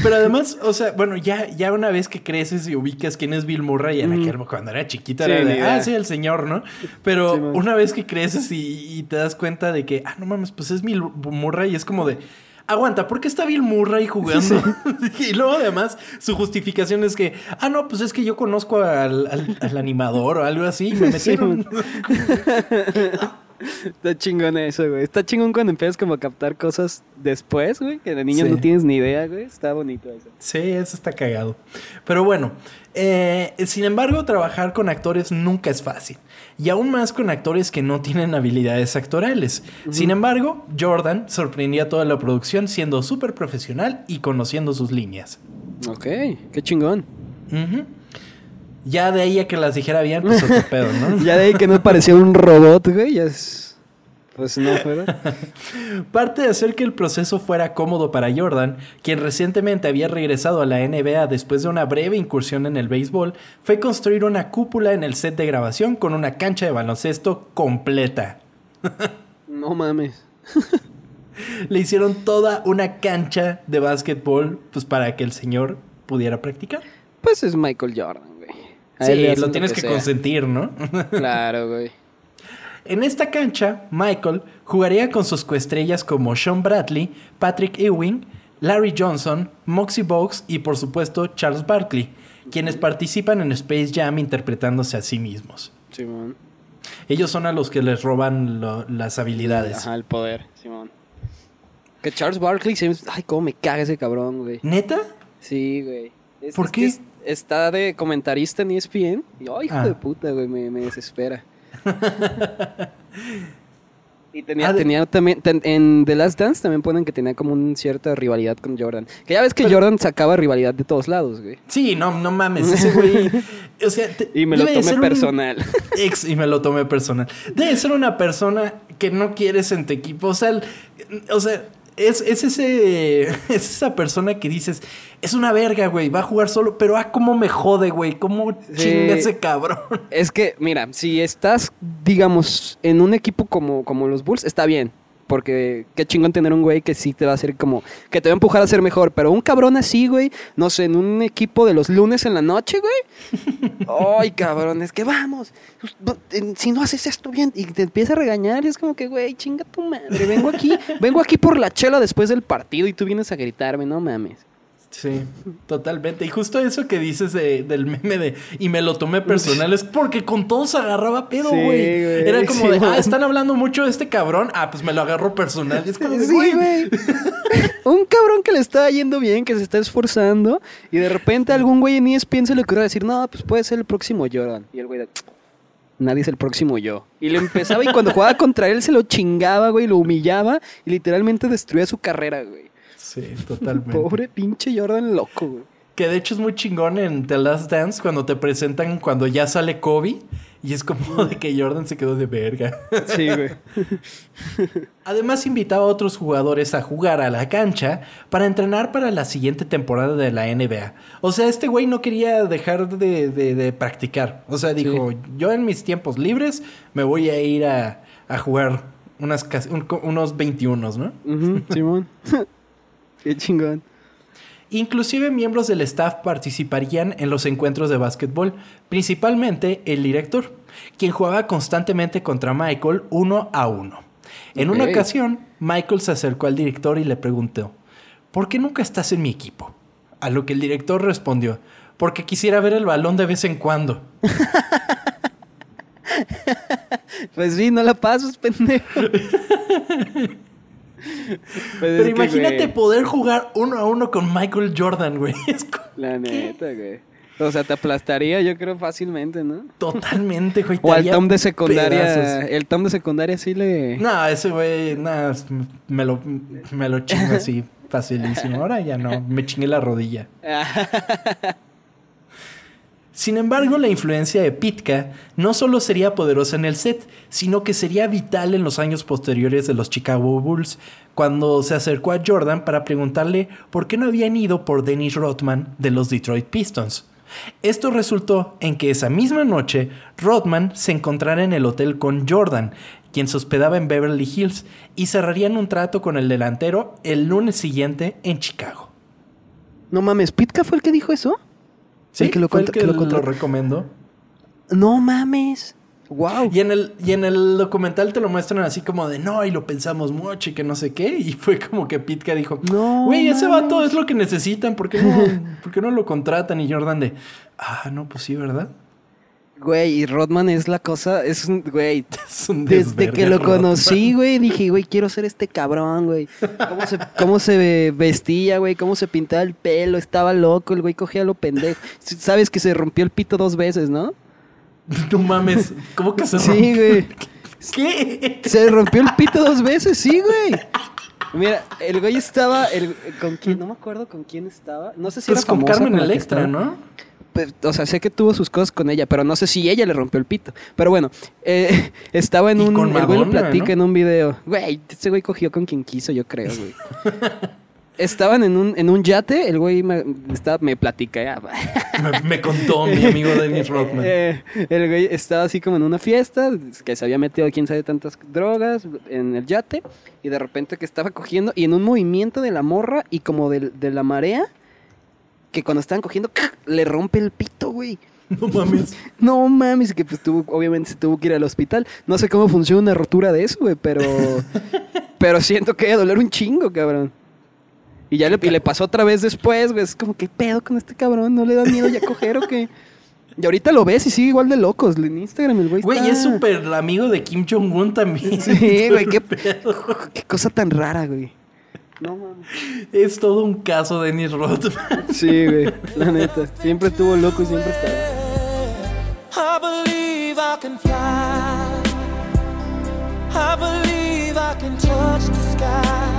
pero además, o sea, bueno, ya, ya una vez que creces y ubicas quién es Bill Murray, en aquel, cuando era chiquita, era de, ah, sí, el señor, ¿no? Pero una vez que creces y, te das cuenta de que, ah, no mames, pues es Bill Murray, y es como de, aguanta, ¿por qué está Bill Murray jugando? y luego además su justificación es que, ah, no, pues es que yo conozco al, animador o algo así y me metieron. Está chingón eso, güey. Está chingón cuando empiezas como a captar cosas después, güey, que de niño no tienes ni idea, güey. Está bonito eso. Sí, eso está cagado. Pero bueno, eh, sin embargo, trabajar con actores nunca es fácil. Y aún más con actores que no tienen habilidades actorales. Sin embargo, Jordan sorprendía a toda la producción siendo súper profesional y conociendo sus líneas. Ok, qué chingón. Ya de ahí a que las dijera bien, pues otro pedo, ¿no? ya de ahí que no parecía un robot, güey, ya es... Pues no, fuera. Parte de hacer que el proceso fuera cómodo para Jordan, quien recientemente había regresado a la NBA después de una breve incursión en el béisbol, fue construir una cúpula en el set de grabación con una cancha de baloncesto completa. no mames. Le hicieron toda una cancha de básquetbol pues para que el señor pudiera practicar. Pues es Michael Jordan sí, lo tienes que, consentir, ¿no? claro, güey. En esta cancha, Michael jugaría con sus coestrellas como Sean Bradley, Patrick Ewing, Larry Johnson, Moxie Box y por supuesto Charles Barkley, quienes participan en Space Jam interpretándose a sí mismos. Simón. Ellos son a los que les roban las habilidades. Ajá, el poder, Simón. Que Charles Barkley, ay, cómo me caga ese cabrón, güey. ¿Neta? Sí, güey. ¿Por qué? Está de comentarista en ESPN. Y, ay, hijo ah. de puta, güey, me, desespera. y tenía, ah, tenía también, en The Last Dance también ponen que tenía como una cierta rivalidad con Jordan. Que ya ves que Jordan sacaba rivalidad de todos lados, güey. Sí, no, no mames, ese güey. O sea, y me lo tomé personal. Ex, y me lo tomé personal. Debe ser una persona que no quieres en tu equipo. O sea, o sea es, ese, es esa persona que dices, es una verga, güey, va a jugar solo, pero ah, cómo me jode, güey, cómo chinga ese cabrón. Es que, mira, si estás, digamos, en un equipo como, como los Bulls, está bien. Porque qué chingón tener un güey que sí te va a hacer como. que te va a empujar a ser mejor. Pero un cabrón así, güey, no sé, en un equipo de los lunes en la noche, güey. Ay, cabrón, es que vamos. Si no haces esto bien y te empieza a regañar, y es como que, güey, chinga tu madre. Vengo aquí, vengo aquí por la chela después del partido y tú vienes a gritarme, no mames. Sí, totalmente. Y justo eso que dices del meme de y me lo tomé personal es porque con todos agarraba pedo, güey. Era como de, ah, están hablando mucho de este cabrón. Ah, pues me lo agarro personal. es como de, güey. Un cabrón que le está yendo bien, que se está esforzando. Y de repente algún güey en ESPN se le ocurrió decir, no, pues puede ser el próximo Jordan. Y el güey de, nadie es el próximo yo. Y le empezaba y cuando jugaba contra él se lo chingaba, güey, lo humillaba y literalmente destruía su carrera, güey. Sí, totalmente. Pobre pinche Jordan loco, güey. Que de hecho es muy chingón en The Last Dance cuando te presentan cuando ya sale Kobe y es como de que Jordan se quedó de verga. Sí, güey. Además invitaba a otros jugadores a jugar a la cancha para entrenar para la siguiente temporada de la NBA. O sea, este güey no quería dejar de, practicar. O sea, dijo, yo en mis tiempos libres me voy a ir a, jugar unas, unos 21, ¿no? Simón. Qué chingón. Inclusive miembros del staff participarían en los encuentros de básquetbol, principalmente el director, quien jugaba constantemente contra Michael uno a uno. En una ocasión, Michael se acercó al director y le preguntó, ¿por qué nunca estás en mi equipo? A lo que el director respondió, porque quisiera ver el balón de vez en cuando. pues sí, no la pases, pendejo. Pues Pero imagínate poder jugar uno a uno con Michael Jordan, güey. La neta, güey. O sea, te aplastaría, yo creo, fácilmente, ¿no? Totalmente, güey. O al Tom de secundaria. El Tom de secundaria sí le. No, ese güey, nada, me lo, me lo chingo así, facilísimo. Ahora ya no, me chingué la rodilla. Sin embargo, la influencia de Pitka no solo sería poderosa en el set, sino que sería vital en los años posteriores de los Chicago Bulls, cuando se acercó a Jordan para preguntarle por qué no habían ido por Dennis Rodman de los Detroit Pistons. Esto resultó en que esa misma noche Rodman se encontrara en el hotel con Jordan, quien se hospedaba en Beverly Hills, y cerrarían un trato con el delantero el lunes siguiente en Chicago. No mames, ¿Pitka fue el que dijo eso? Sí, que lo, fue el que, lo, recomiendo. No mames. Wow. Y en, el, y en el documental te lo muestran así como de no, y lo pensamos mucho y que no sé qué. Y fue como que Pitka dijo: No. Güey, ese vato es lo que necesitan. ¿Por qué, no, ¿Por qué no lo contratan? Y Jordan de Ah, no, pues sí, ¿verdad? Güey, y Rodman es la cosa, es un, güey, desde que lo conocí, güey, dije, güey, quiero ser este cabrón, güey. ¿Cómo se, cómo se vestía, güey, cómo se pintaba el pelo, estaba loco, el güey cogía lo pendejo. Sabes que se rompió el pito dos veces, ¿no? No mames, ¿cómo que se rompió? Sí, güey. ¿Qué? Se rompió el pito dos veces, sí, güey. Mira, el güey estaba, el, ¿con quién? No me acuerdo con quién estaba. No sé si pues era con Carmen Electra, ¿no? Pues, o sea, sé que tuvo sus cosas con ella, pero no sé si ella le rompió el pito. Pero bueno, eh, estaba en un. el güey lo platica en un video. Güey, este güey cogió con quien quiso, yo creo, güey. Estaban en un, en un yate, el güey me, me platica me, contó mi amigo Dennis Rodman. Eh, el güey estaba así como en una fiesta, que se había metido quién sabe tantas drogas en el yate, y de repente que estaba cogiendo, y en un movimiento de la morra y como de, de la marea, que cuando estaban cogiendo, le rompe el pito, güey. No mames. no mames, que pues tuvo, obviamente se tuvo que ir al hospital. No sé cómo funciona una rotura de eso, güey, pero. pero siento que a doler un chingo, cabrón. Y ya le, y le pasó otra vez después, güey. Es como, ¿qué pedo con este cabrón? ¿No le da miedo ya coger o qué? Y ahorita lo ves y sigue igual de locos. En Instagram el güey Güey, es súper amigo de Kim Jong-un también. Sí, güey, qué, qué cosa tan rara, güey. No mames. Es todo un caso de Dennis Rodman. Sí, güey. La neta. Siempre estuvo loco y siempre está. I believe I can fly. I believe I can touch the sky.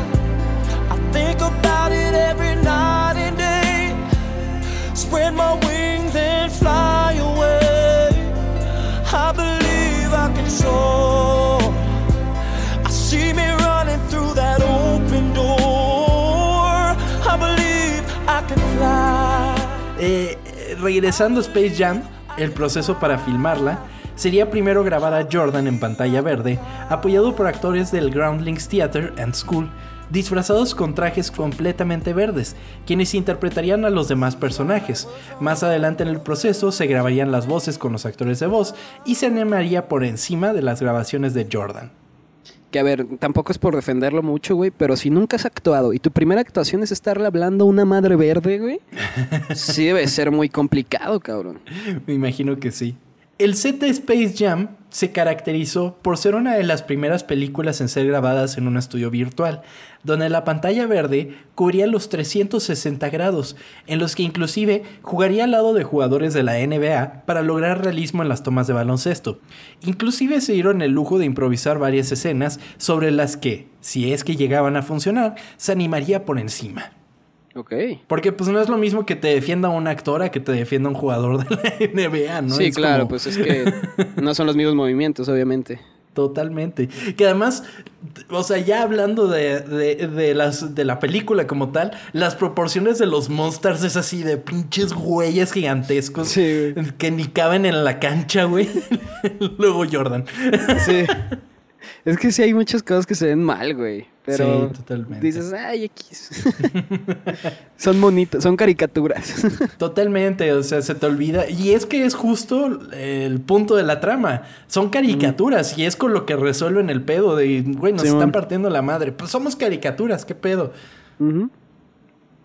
Regresando a Space Jam, el proceso para filmarla sería primero grabar a Jordan en pantalla verde, apoyado por actores del Groundlings Theater and School, disfrazados con trajes completamente verdes, quienes interpretarían a los demás personajes. Más adelante en el proceso se grabarían las voces con los actores de voz y se animaría por encima de las grabaciones de Jordan que a ver, tampoco es por defenderlo mucho, güey, pero si nunca has actuado y tu primera actuación es estarle hablando a una madre verde, güey, sí debe ser muy complicado, cabrón. Me imagino que sí. El set de Space Jam se caracterizó por ser una de las primeras películas en ser grabadas en un estudio virtual, donde la pantalla verde cubría los 360 grados, en los que inclusive jugaría al lado de jugadores de la NBA para lograr realismo en las tomas de baloncesto. Inclusive se dieron el lujo de improvisar varias escenas sobre las que, si es que llegaban a funcionar, se animaría por encima. Ok. Porque pues no es lo mismo que te defienda una actora que te defienda un jugador de la NBA, ¿no? Sí, claro, pues es que no son los mismos movimientos, obviamente. Totalmente. Que además, o sea, ya hablando de, de, las, de la película como tal, las proporciones de los monsters es así de pinches güeyes gigantescos que ni caben en la cancha, güey. Luego Jordan. Sí. Es que sí hay muchas cosas que se ven mal, güey. Pero dices, ay, X. son bonitos, son caricaturas. totalmente, o sea, se te olvida. Y es que es justo el punto de la trama. Son caricaturas y es con lo que resuelven el pedo de, güey, nos están partiendo la madre. Pues somos caricaturas, ¿qué pedo?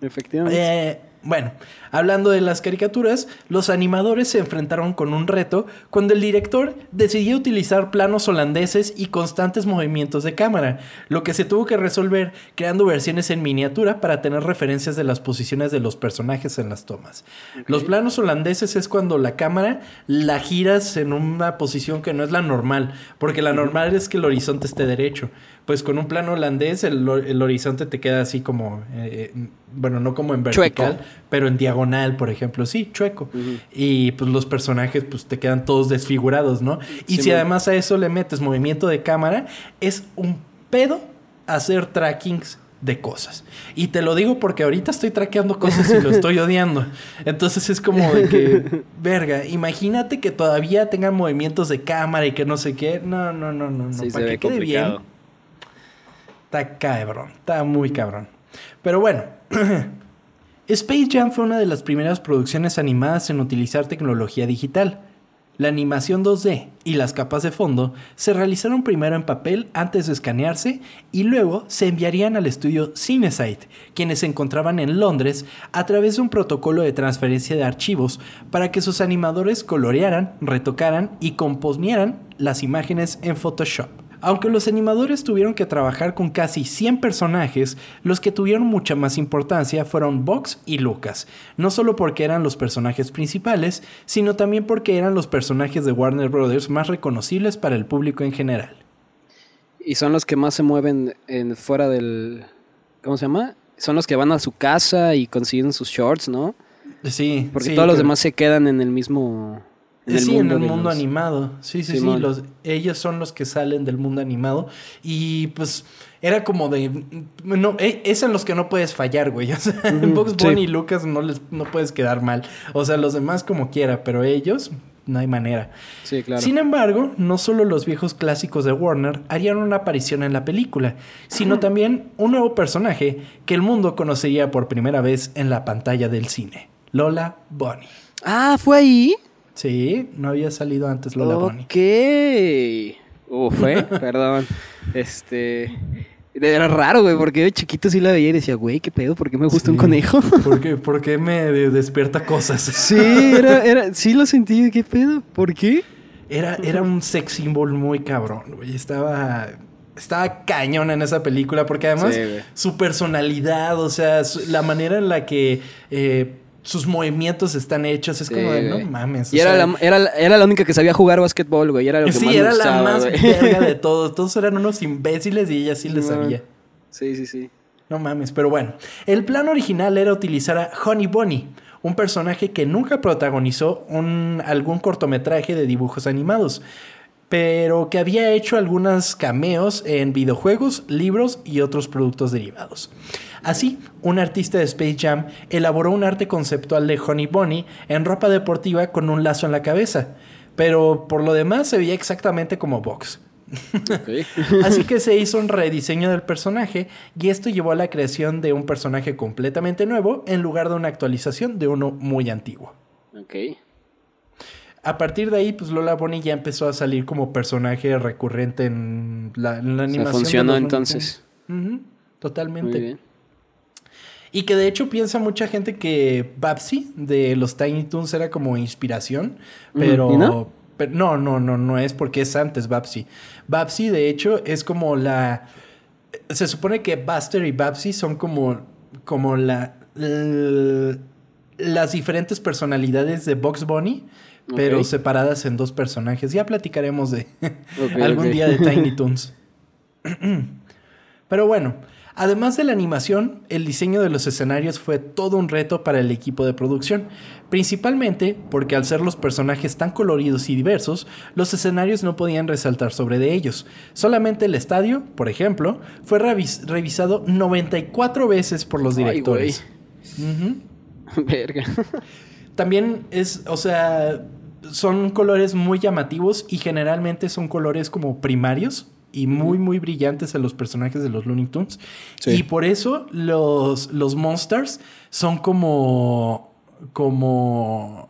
Efectivamente. Eh, bueno, hablando de las caricaturas, los animadores se enfrentaron con un reto cuando el director decidió utilizar planos holandeses y constantes movimientos de cámara, lo que se tuvo que resolver creando versiones en miniatura para tener referencias de las posiciones de los personajes en las tomas. Los planos holandeses es cuando la cámara la giras en una posición que no es la normal, porque la normal es que el horizonte esté derecho pues con un plano holandés el, horizonte te queda así como, eh, bueno, no como en vertical, pero en diagonal, por ejemplo, sí, chueco. Y pues los personajes pues te quedan todos desfigurados, ¿no? Y si además a eso le metes movimiento de cámara, es un pedo hacer trackings de cosas. Y te lo digo porque ahorita estoy traqueando cosas y lo estoy odiando. Entonces es como de que, verga, imagínate que todavía tengan movimientos de cámara y que no sé qué. No, no, no, no, no. para que quede bien Está cabrón, está muy cabrón. Pero bueno, Space Jam fue una de las primeras producciones animadas en utilizar tecnología digital. La animación 2D y las capas de fondo se realizaron primero en papel antes de escanearse y luego se enviarían al estudio CineSite, quienes se encontraban en Londres a través de un protocolo de transferencia de archivos para que sus animadores colorearan, retocaran y componieran las imágenes en Photoshop. Aunque los animadores tuvieron que trabajar con casi 100 personajes, los que tuvieron mucha más importancia fueron Box y Lucas, no solo porque eran los personajes principales, sino también porque eran los personajes de Warner Bros. más reconocibles para el público en general. Y son los que más se mueven en, fuera del... ¿Cómo se llama? Son los que van a su casa y consiguen sus shorts, ¿no? Sí. Porque todos los demás se quedan en el mismo sí, en el mundo animado. Sí, sí, sí. Los, ellos son los que salen del mundo animado. Y pues era como de. No, e, es en los que no puedes fallar, güey. O sea, en Box Bunny y Lucas no les no puedes quedar mal. O sea, los demás como quiera, pero ellos no hay manera. Sí, claro. Sin embargo, no solo los viejos clásicos de Warner harían una aparición en la película, sino también un nuevo personaje que el mundo conocería por primera vez en la pantalla del cine: Lola Bunny. Ah, ¿fue ahí? Sí, no había salido antes Lola Bunny. Ok. Uf, ¿eh? Perdón. Este. Era raro, güey, porque de chiquito sí la veía y decía, güey, ¿qué pedo? ¿Por qué me gusta un conejo? ¿Por qué, ¿Por qué me despierta cosas? Sí, era, era, sí lo sentí, ¿qué pedo? ¿Por qué? Era, era un sex symbol muy cabrón, güey. Estaba estaba cañón en esa película porque además su personalidad, o sea, la manera en la que eh, sus movimientos están hechos. Es como de, no mames. Y era, la, era, la, única que sabía jugar básquetbol, güey. Era lo que sí, era la más verga de todos. Todos eran unos imbéciles y ella sí le sabía. Sí, sí, sí. No mames, pero bueno. El plan original era utilizar a Honey Bunny, un personaje que nunca protagonizó un, algún cortometraje de dibujos animados, pero que había hecho algunos cameos en videojuegos, libros y otros productos derivados. Así, un artista de Space Jam elaboró un arte conceptual de Honey Bunny en ropa deportiva con un lazo en la cabeza, pero por lo demás se veía exactamente como Box. Así que se hizo un rediseño del personaje y esto llevó a la creación de un personaje completamente nuevo en lugar de una actualización de uno muy antiguo. A partir de ahí, pues Lola Bunny ya empezó a salir como personaje recurrente en la, animación. funcionó entonces. Totalmente. Y que de hecho piensa mucha gente que Babsy de los Tiny Toons era como inspiración, pero, no? no? no, no, no, es porque es antes Babsy. Babsy de hecho es como la se supone que Buster y Babsy son como como la, las diferentes personalidades de Box Bunny, pero separadas en dos personajes. Ya platicaremos de algún día de Tiny Toons. pero bueno, Además de la animación, el diseño de los escenarios fue todo un reto para el equipo de producción, principalmente porque al ser los personajes tan coloridos y diversos, los escenarios no podían resaltar sobre de ellos. Solamente el estadio, por ejemplo, fue revisado 94 veces por los directores. Verga. También es, o sea, son colores muy llamativos y generalmente son colores como primarios y muy, muy brillantes en los personajes de los Looney Tunes. Y por eso los, los Monsters son como. como.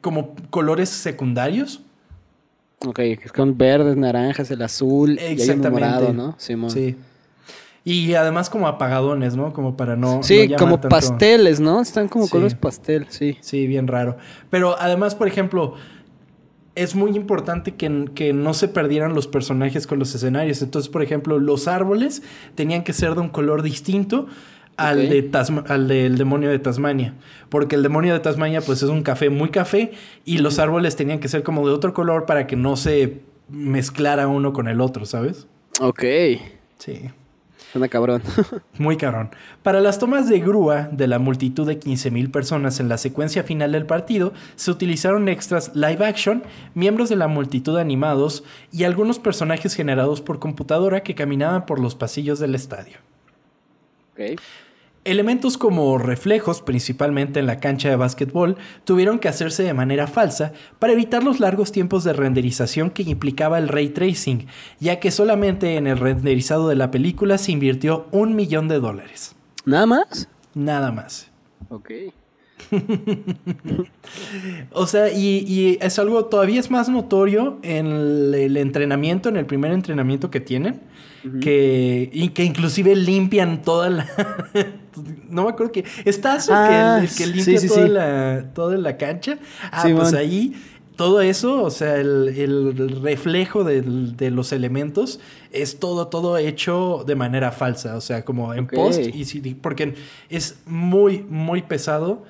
como colores secundarios. Ok, es con verdes, naranjas, el azul Exactamente. y morado, ¿no? Sí. Y además como apagadones, ¿no? Como para no... Sí, como pasteles, ¿no? Están como colores pastel, sí. Sí, bien raro. Pero además, por ejemplo, es muy importante que, que, no se perdieran los personajes con los escenarios. Entonces, por ejemplo, los árboles tenían que ser de un color distinto al, de al del demonio de Tasmania. Porque el demonio de Tasmania, pues es un café muy café y los árboles tenían que ser como de otro color para que no se mezclara uno con el otro, ¿sabes? Ok. Sí. Suena cabrón. Muy cabrón. Para las tomas de grúa de la multitud de 15.000 personas en la secuencia final del partido, se utilizaron extras live action, miembros de la multitud animados y algunos personajes generados por computadora que caminaban por los pasillos del estadio. Okay. Elementos como reflejos, principalmente en la cancha de básquetbol, tuvieron que hacerse de manera falsa para evitar los largos tiempos de renderización que implicaba el ray tracing, ya que solamente en el renderizado de la película se invirtió un millón de dólares. ¿Nada más? Nada más. Ok. o sea, y, es algo todavía es más notorio en el entrenamiento, en el primer entrenamiento que tienen que, y que inclusive limpian toda la... no me acuerdo que... ¿Estás o que, ah, que, limpia toda, La, toda la cancha? Ah, pues ahí todo eso, o sea, el, reflejo de, los elementos es todo, todo hecho de manera falsa, o sea, como en post y porque es muy, muy pesado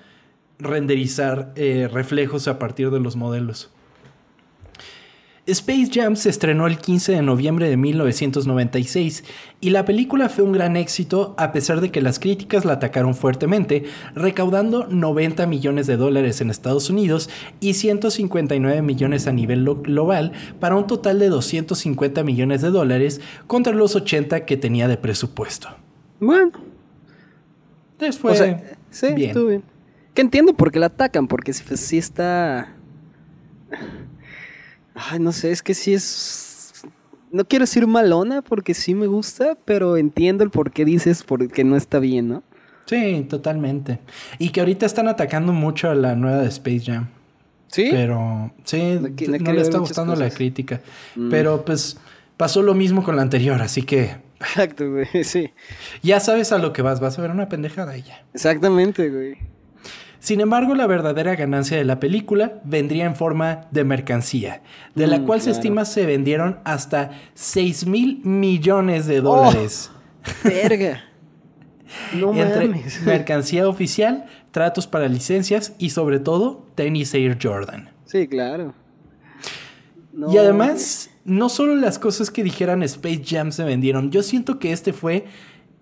renderizar eh, reflejos a partir de los modelos. Space Jam se estrenó el 15 de noviembre de 1996 y la película fue un gran éxito a pesar de que las críticas la atacaron fuertemente, recaudando 90 millones de dólares en Estados Unidos y 159 millones a nivel global para un total de 250 millones de dólares contra los 80 que tenía de presupuesto. Bueno. Después, sí, bien. bien. Que entiendo por qué la atacan, porque si, sí está... Ay, no sé, es que sí es. No quiero decir malona porque sí me gusta, pero entiendo el por qué dices porque no está bien, ¿no? Sí, totalmente. Y que ahorita están atacando mucho a la nueva de Space Jam. Sí. Pero sí, no, le está gustando la crítica. Mm. Pero pues pasó lo mismo con la anterior, así que. Exacto, güey, sí. Ya sabes a lo que vas, vas a ver una pendejada ella. Exactamente, güey. Sin embargo, la verdadera ganancia de la película vendría en forma de mercancía, de la mm, cual se estima se vendieron hasta 6 mil millones de dólares. Oh, verga. No Entre mercancía oficial, tratos para licencias y sobre todo tenis Air Jordan. Sí, claro. y además, no solo las cosas que dijeran Space Jam se vendieron, yo siento que este fue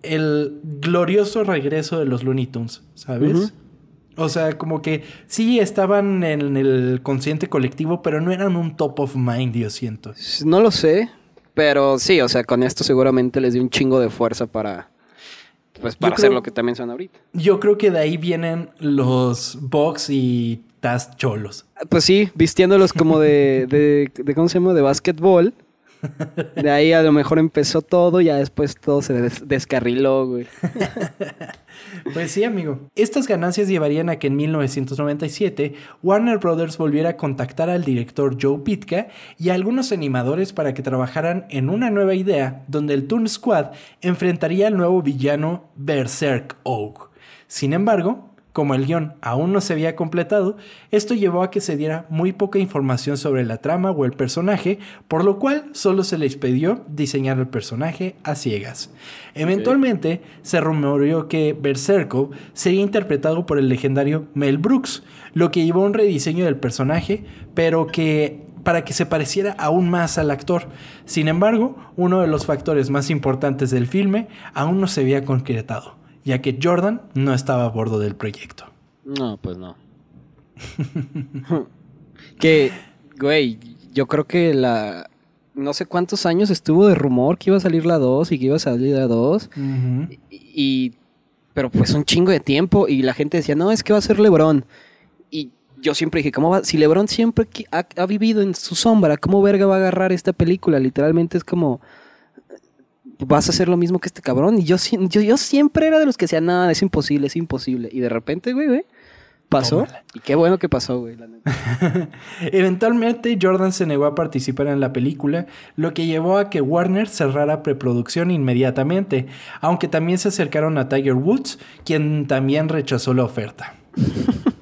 el glorioso regreso de los Looney Tunes, ¿sabes? O sea, como que sí estaban en el consciente colectivo, pero no eran un top of mind, yo siento. No lo sé, pero sí, o sea, con esto seguramente les dio un chingo de fuerza para, pues, para hacer lo que también son ahorita. Yo creo que de ahí vienen los box y Taz cholos. Pues sí, vistiéndolos como de, de, de ¿cómo se llama? De básquetbol. De ahí a lo mejor empezó todo, ya después todo se descarriló, güey. Pues sí, amigo. Estas ganancias llevarían a que en 1997 Warner Brothers volviera a contactar al director Joe Pitka y a algunos animadores para que trabajaran en una nueva idea donde el Toon Squad enfrentaría al nuevo villano Berserk Oak. Sin embargo, como el guion aún no se había completado, esto llevó a que se diera muy poca información sobre la trama o el personaje, por lo cual solo se les pidió diseñar el personaje a ciegas. Eventualmente se rumoreó que Berserko sería interpretado por el legendario Mel Brooks, lo que llevó a un rediseño del personaje, pero que para que se pareciera aún más al actor. Sin embargo, uno de los factores más importantes del filme aún no se había concretado ya que Jordan no estaba a bordo del proyecto. No, pues no. que, güey, yo creo que la... No sé cuántos años estuvo de rumor que iba a salir la 2 y que iba a salir la 2. y, Pero pues un chingo de tiempo y la gente decía, no, es que va a ser Lebron. Y yo siempre dije, ¿cómo va? Si LeBron siempre ha, ha, vivido en su sombra, ¿cómo verga va a agarrar esta película? Literalmente es como, vas a hacer lo mismo que este cabrón. Y yo, yo, yo siempre era de los que decían, nada, es imposible, es imposible. Y de repente, güey, güey, pasó. Y qué bueno que pasó, güey. Eventualmente, Jordan se negó a participar en la película, lo que llevó a que Warner cerrara preproducción inmediatamente, aunque también se acercaron a Tiger Woods, quien también rechazó la oferta.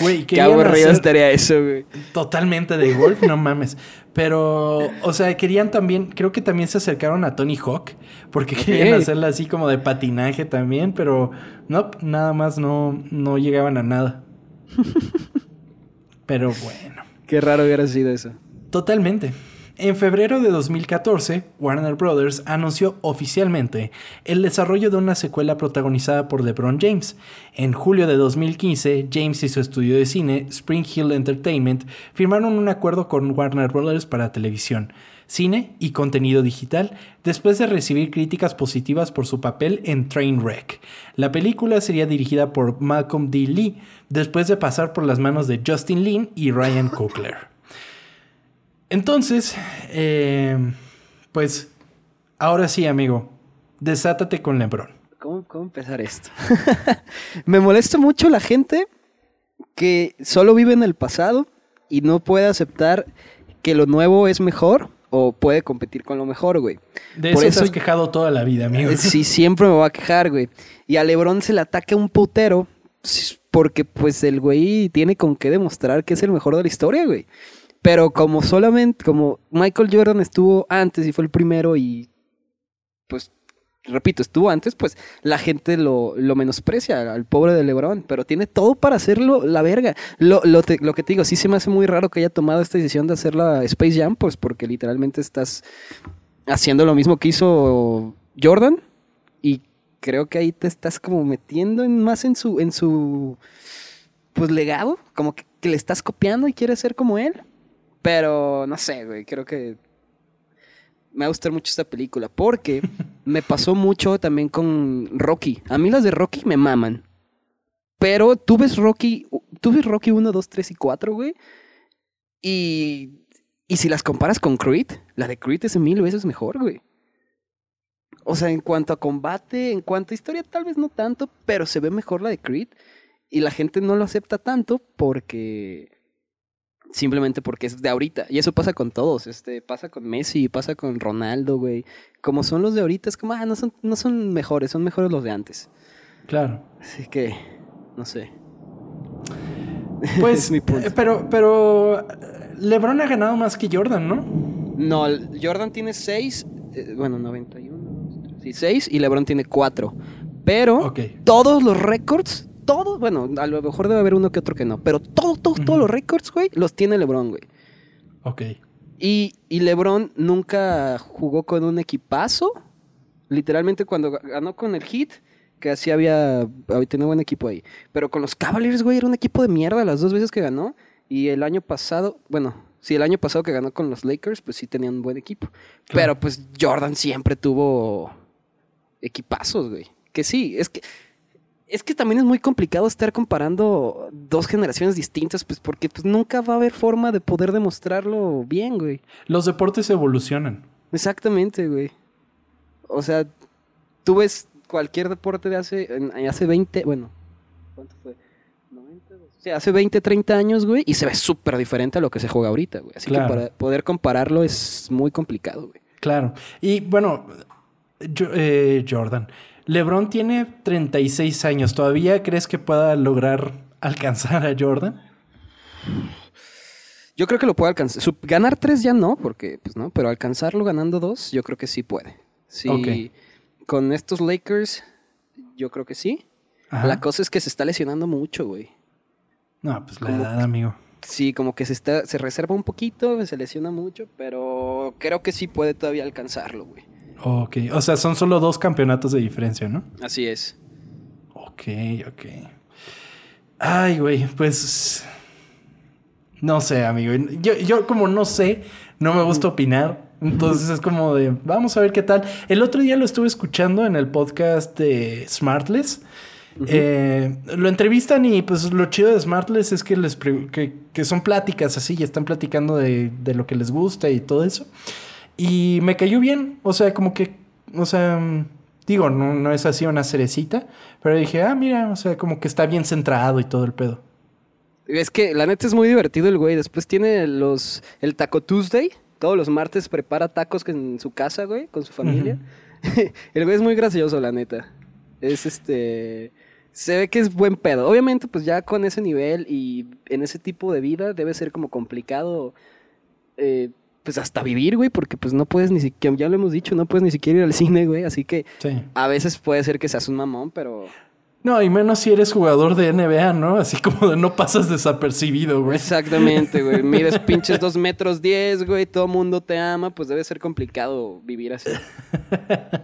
Güey, qué aburrido estaría eso, güey. Totalmente de golf, no mames. Pero, o sea, querían también, creo que también se acercaron a Tony Hawk, porque querían hacerla así como de patinaje también, pero no, nada más no, no llegaban a nada. pero bueno. Qué raro hubiera sido eso. Totalmente. En febrero de 2014, Warner Bros. anunció oficialmente el desarrollo de una secuela protagonizada por LeBron James. En julio de 2015, James y su estudio de cine, Spring Hill Entertainment, firmaron un acuerdo con Warner Bros. para televisión, cine y contenido digital, después de recibir críticas positivas por su papel en Trainwreck. La película sería dirigida por Malcolm D. Lee, después de pasar por las manos de Justin Lin y Ryan Coogler. Entonces, eh, pues, ahora sí, amigo, desátate con Lebron. ¿Cómo, cómo empezar esto? Me molesta mucho la gente que solo vive en el pasado y no puede aceptar que lo nuevo es mejor o puede competir con lo mejor, güey. De eso, te has quejado toda la vida, amigo. Sí, siempre me voy a quejar, güey. Y a Lebron se le ataca un putero porque pues el güey tiene con qué demostrar que es el mejor de la historia, güey. Pero como solamente, como Michael Jordan estuvo antes y fue el primero y pues, repito, estuvo antes, pues la gente lo, lo menosprecia al pobre de Lebron, pero tiene todo para hacerlo la verga. Lo, lo, lo, que te digo, sí se me hace muy raro que haya tomado esta decisión de hacer la Space Jam, pues porque literalmente estás haciendo lo mismo que hizo Jordan y creo que ahí te estás como metiendo en, más en su, en su, pues legado, como que, le estás copiando y quieres ser como él. Pero no sé, güey, creo que me va a gustar mucho esta película porque me pasó mucho también con Rocky. A mí las de Rocky me maman. Pero tú ves Rocky, tú ves Rocky 1, 2, 3 y 4, güey. Y, y si las comparas con Creed, la de Creed es mil veces mejor, güey. O sea, en cuanto a combate, en cuanto a historia, tal vez no tanto, pero se ve mejor la de Creed. Y la gente no lo acepta tanto porque simplemente porque es de ahorita. Y eso pasa con todos, este, pasa con Messi, pasa con Ronaldo, güey. Como son los de ahorita, es como, ah, no son, no son mejores, son mejores los de antes. Claro. Así que, no sé. Pues, mi punto. Eh, pero, pero LeBron ha ganado más que Jordan, ¿no? No, Jordan tiene 6, eh, bueno, 91, sí, 6 y LeBron tiene 4. Pero todos los récords todos, bueno, a lo mejor debe haber uno que otro que no, pero todos, todos, todos los récords, güey, los tiene LeBron, güey. Ok. Y, y LeBron nunca jugó con un equipazo. Literalmente cuando ganó con el Heat, que así había, había tenido buen equipo ahí. Pero con los Cavaliers, güey, era un equipo de mierda las dos veces que ganó. Y el año pasado, bueno, sí, el año pasado que ganó con los Lakers, pues sí tenían un buen equipo. Pero pues Jordan siempre tuvo equipazos, güey. Que sí, es que es que también es muy complicado estar comparando dos generaciones distintas, pues porque pues, nunca va a haber forma de poder demostrarlo bien, güey. Los deportes evolucionan. Exactamente, güey. O sea, tú ves cualquier deporte de hace, hace 20, bueno, ¿cuánto fue? 90, o sea, hace 20, 30 años, güey, y se ve súper diferente a lo que se juega ahorita, güey. Así que para poder compararlo es muy complicado, güey. Claro. Y bueno, eh, Jordan, LeBron tiene 36 años. ¿Todavía crees que pueda lograr alcanzar a Jordan? Yo creo que lo puede alcanzar. ganar tres ya no, porque, pues no, pero alcanzarlo ganando dos, yo creo que sí puede. Sí. Con estos Lakers, yo creo que sí. La cosa es que se está lesionando mucho, güey. No, pues la edad, amigo. Sí, como que se está, se reserva un poquito, se lesiona mucho, pero creo que sí puede todavía alcanzarlo, güey. Ok, o sea, son solo dos campeonatos de diferencia, ¿no? Así es. Ok, ok. Ay, güey, pues... No sé, amigo. Yo, yo como no sé, no me gusta opinar. Entonces es como de, vamos a ver qué tal. El otro día lo estuve escuchando en el podcast de Smartless. Eh, lo entrevistan y pues lo chido de Smartless es que, les que, son pláticas así y están platicando de, de, lo que les gusta y todo eso. Y me cayó bien, o sea, como que, o sea, digo, no, no es así una cerecita, pero dije, ah, mira, o sea, como que está bien centrado y todo el pedo. Es que la neta es muy divertido el güey. Después tiene los el Taco Tuesday. Todos los martes prepara tacos en su casa, güey, con su familia. el güey es muy gracioso, la neta. Es este. Se ve que es buen pedo. Obviamente, pues ya con ese nivel y en ese tipo de vida debe ser como complicado. Eh, pues hasta vivir, güey, porque pues no puedes ni siquiera, ya lo hemos dicho, no puedes ni siquiera ir al cine, güey, así que a veces puede ser que seas un mamón, pero no, y menos si eres jugador de NBA, ¿no? Así como de no pasas desapercibido, güey. Exactamente, güey. Mides pinches dos metros diez, güey. Todo mundo te ama. Pues debe ser complicado vivir así.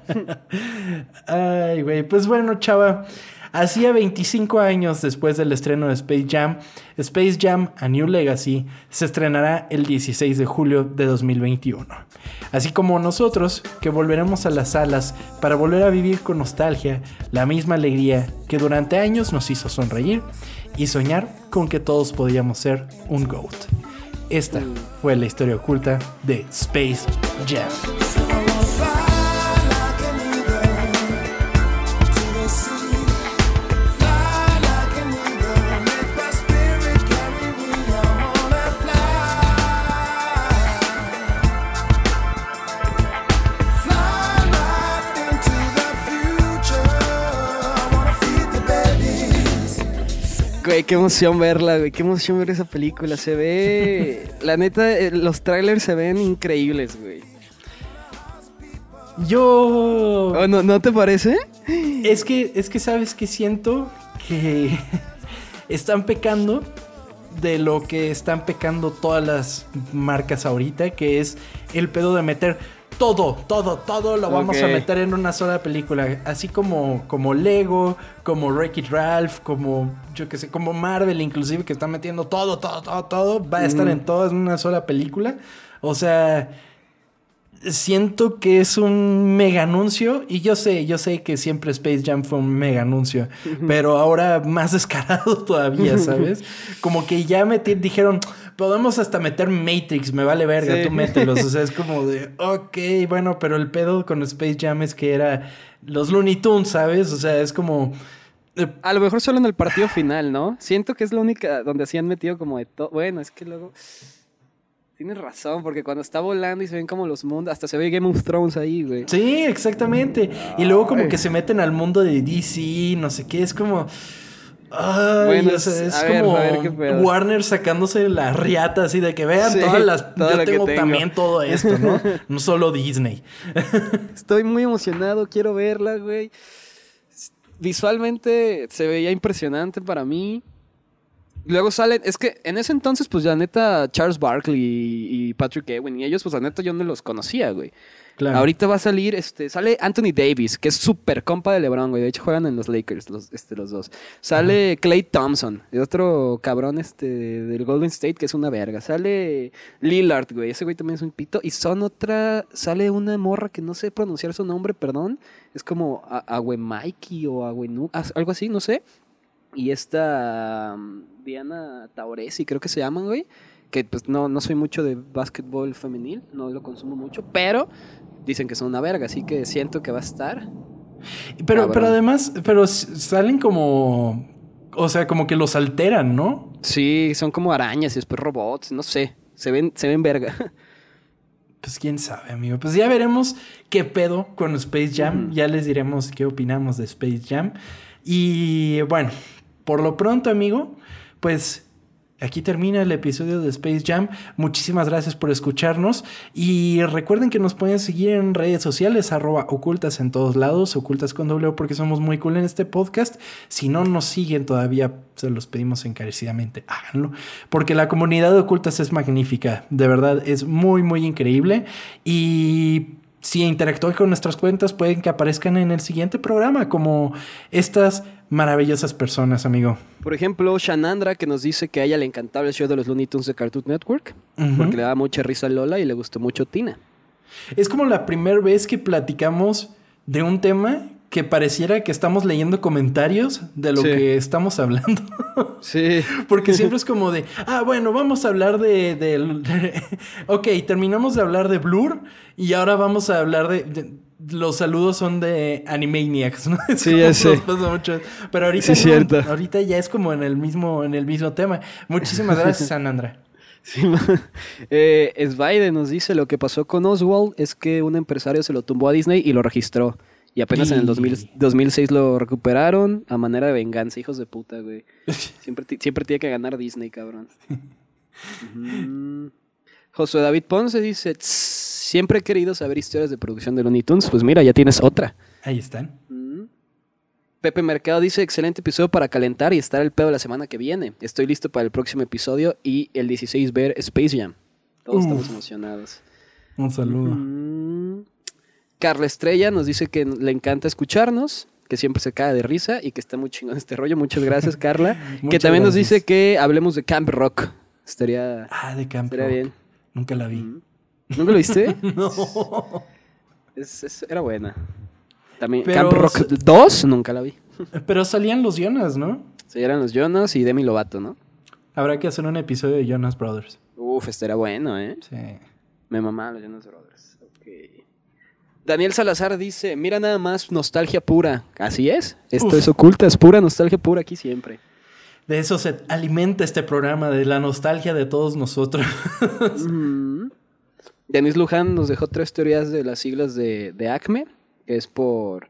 Ay, güey. Pues bueno, chava. Hacía 25 años después del estreno de Space Jam, Space Jam A New Legacy se estrenará el 16 de julio de 2021. Así como nosotros, que volveremos a las salas para volver a vivir con nostalgia la misma alegría que durante años nos hizo sonreír y soñar con que todos podíamos ser un GOAT. Esta fue la historia oculta de Space Jam. Güey, qué emoción verla, güey. Qué emoción ver esa película. Se ve. La neta, eh, los trailers se ven increíbles, güey. Yo. Oh, ¿no, ¿No te parece? Es que, es que sabes que siento que están pecando de lo que están pecando todas las marcas ahorita, que es el pedo de meter todo, todo, todo lo vamos a meter en una sola película. Así como, como Lego, como Wreck-It Ralph, como, yo qué sé, como Marvel inclusive, que está metiendo todo, todo, todo, todo. Va a estar en todo en una sola película. O sea, siento que es un mega anuncio. Y yo sé, yo sé que siempre Space Jam fue un mega anuncio. Pero ahora más descarado todavía, ¿sabes? Como que ya me dijeron podemos hasta meter Matrix, me vale verga, tú mételos. O sea, es como de, ok, bueno, pero el pedo con Space Jam es que era los Looney Tunes, ¿sabes? O sea, es como... Eh, a lo mejor solo en el partido final, ¿no? Siento que es la única donde así han metido como de todo. Bueno, es que luego... Tienes razón, porque cuando está volando y se ven como los mundos, hasta se ve Game of Thrones ahí, güey. Sí, exactamente. Y luego como que se meten al mundo de DC, no sé qué, es como... Ay, es como Warner sacándose la riata así de que vean todas las. yo tengo, también todo esto, ¿no? no solo Disney. Estoy muy emocionado, quiero verla, güey. Visualmente se veía impresionante para mí. Luego salen, es que en ese entonces, pues la neta, Charles Barkley y, y Patrick Ewing y ellos, pues la neta, yo no los conocía, güey. Ahorita va a salir, este, sale Anthony Davis, que es súper compa de LeBron, güey. De hecho, juegan en los Lakers, los, este, los dos. Sale Clay Thompson, el otro cabrón este, del Golden State, que es una verga. Sale Lillard, güey. Ese güey también es un pito. Y son otra. Sale una morra que no sé pronunciar su nombre, perdón. Es como Agüe Mikey o Agüenú, algo así, no sé. Y esta. Um, Diana Tauresi, creo que se llaman, güey que pues no, no soy mucho de básquetbol femenil, no lo consumo mucho, pero dicen que son una verga, así que siento que va a estar. Pero, pero además, pero salen como. O sea, como que los alteran, ¿no? Sí, son como arañas y después robots, no sé. Se ven, se ven verga. Pues quién sabe, amigo. Pues ya veremos qué pedo con Space Jam. Ya les diremos qué opinamos de Space Jam. Y bueno, por lo pronto, amigo, pues Aquí termina el episodio de Space Jam. Muchísimas gracias por escucharnos y recuerden que nos pueden seguir en redes sociales arroba ocultas en todos lados, ocultas con doble porque somos muy cool en este podcast. Si no nos siguen todavía, se los pedimos encarecidamente, háganlo, porque la comunidad de ocultas es magnífica, de verdad es muy muy increíble y si interactúan con nuestras cuentas pueden que aparezcan en el siguiente programa como estas maravillosas personas, amigo. Por ejemplo, Shanandra, que nos dice que a ella le encantaba el show de los Looney Tunes de Cartoon Network, porque le daba mucha risa a Lola y le gustó mucho Tina. Es como la primera vez que platicamos de un tema que pareciera que estamos leyendo comentarios de lo que estamos hablando. sí. Porque siempre es como de, ah, bueno, vamos a hablar de, de, ok, terminamos de hablar de Blur y ahora vamos a hablar de, los saludos son de Animaniacs, ¿no? sí, ya sé. Pero ahorita, ahorita ya es como en el mismo, en el mismo tema. Muchísimas gracias, Anandra. Sí, eh, nos dice lo que pasó con Oswald es que un empresario se lo tumbó a Disney y lo registró. Y apenas en el 2006 lo recuperaron a manera de venganza, hijos de puta, güey. Siempre, siempre tiene que ganar Disney, cabrón. Josué David Ponce dice, siempre he querido saber historias de producción de Looney Tunes. Pues mira, ya tienes otra. Ahí están. Pepe Mercado dice, excelente episodio para calentar y estar el pedo la semana que viene. Estoy listo para el próximo episodio y el 16 ver Space Jam. Todos estamos emocionados. Un saludo. Carla Estrella nos dice que le encanta escucharnos, que siempre se cae de risa y que está muy chingón este rollo. Muchas gracias, Carla. que también nos dice que hablemos de Camp Rock. Estaría. Ah, de Camp Rock. bien. Nunca la vi. ¿Nunca lo viste? no. era buena. También Camp Rock 2 nunca la vi. Pero salían los Jonas, ¿no? Sí, eran los Jonas y Demi Lovato, ¿no? Habrá que hacer un episodio de Jonas Brothers. Uf, este era bueno, ¿eh? Sí. Me mamá los Jonas Brothers. Ok. Daniel Salazar dice, mira nada más, nostalgia pura. Así es, esto es oculta, es pura nostalgia pura aquí siempre. De eso se alimenta este programa, de la nostalgia de todos nosotros. Denis Luján nos dejó tres teorías de las siglas de, ACME, que es por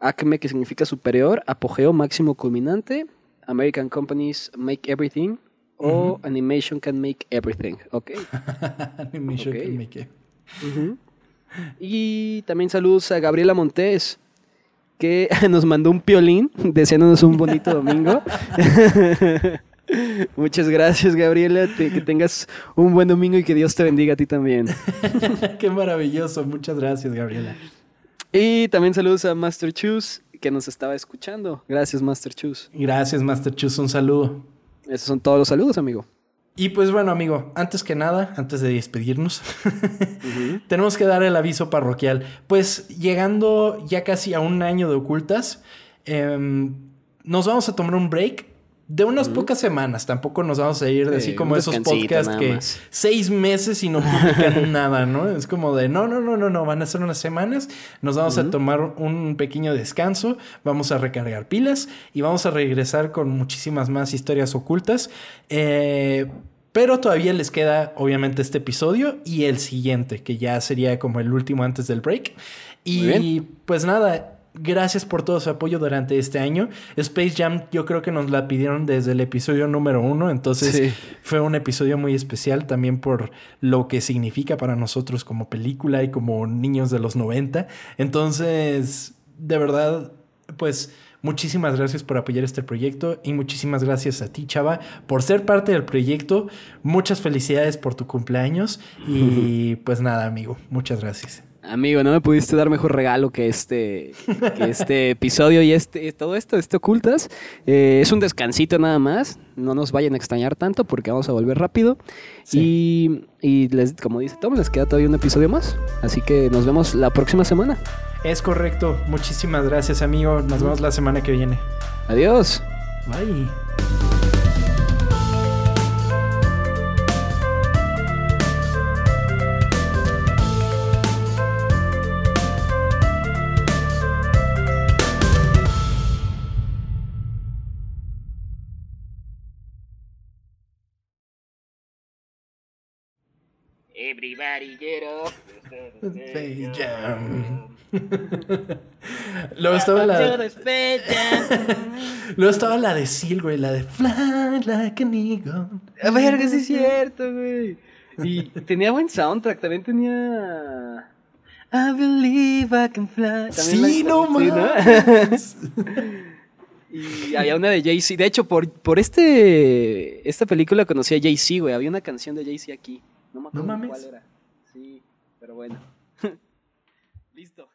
ACME, que significa superior, apogeo máximo culminante, American Companies Make Everything, o Animation Can Make Everything, ¿ok? Animation Can Make Everything. Y también saludos a Gabriela Montes, que nos mandó un piolín deseándonos un bonito domingo. Muchas gracias, Gabriela. que tengas un buen domingo y que Dios te bendiga a ti también. Qué maravilloso. Muchas gracias, Gabriela. Y también saludos a Master Choose, que nos estaba escuchando. Gracias, Master Choose. Gracias, Master Choose. Un saludo. Esos son todos los saludos, amigo. Y pues bueno, amigo, antes que nada, antes de despedirnos, tenemos que dar el aviso parroquial. Pues llegando ya casi a un año de ocultas, em, nos vamos a tomar un break de unas pocas semanas. Tampoco nos vamos a ir de así como esos podcasts que seis meses y no publican nada, ¿no? Es como de no, no, no, no, no, van a ser unas semanas. Nos vamos a tomar un pequeño descanso, vamos a recargar pilas y vamos a regresar con muchísimas más historias ocultas. Eh pero todavía les queda, obviamente, este episodio y el siguiente, que ya sería como el último antes del break. Y pues nada, gracias por todo su apoyo durante este año. Space Jam yo creo que nos la pidieron desde el episodio número uno, entonces fue un episodio muy especial también por lo que significa para nosotros como película y como niños de los 90. Entonces, de verdad, pues Muchísimas gracias por apoyar este proyecto y muchísimas gracias a ti, Chava, por ser parte del proyecto. Muchas felicidades por tu cumpleaños y pues nada, amigo, muchas gracias. Amigo, no me pudiste dar mejor regalo que este, este episodio y este, todo esto, este ocultas. Eh, es un descansito nada más. No nos vayan a extrañar tanto porque vamos a volver rápido. Y, les, como dice Tom, les queda todavía un episodio más. Así que nos vemos la próxima semana. Es correcto. Muchísimas gracias, amigo. Nos vemos la semana que viene. Adiós. Bye. Everybody get up. Luego estaba la. Luego estaba la de Seal, güey, la de Fly like an eagle. A ver, que sí es cierto, güey. Y tenía buen soundtrack, también tenía. I believe I can fly. sí, no más. Y había una de Jay-Z. De hecho, por, por este, esta película conocí a Jay-Z, güey. Había una canción de Jay-Z aquí. No me acuerdo cuál era. Sí, pero bueno. Listo.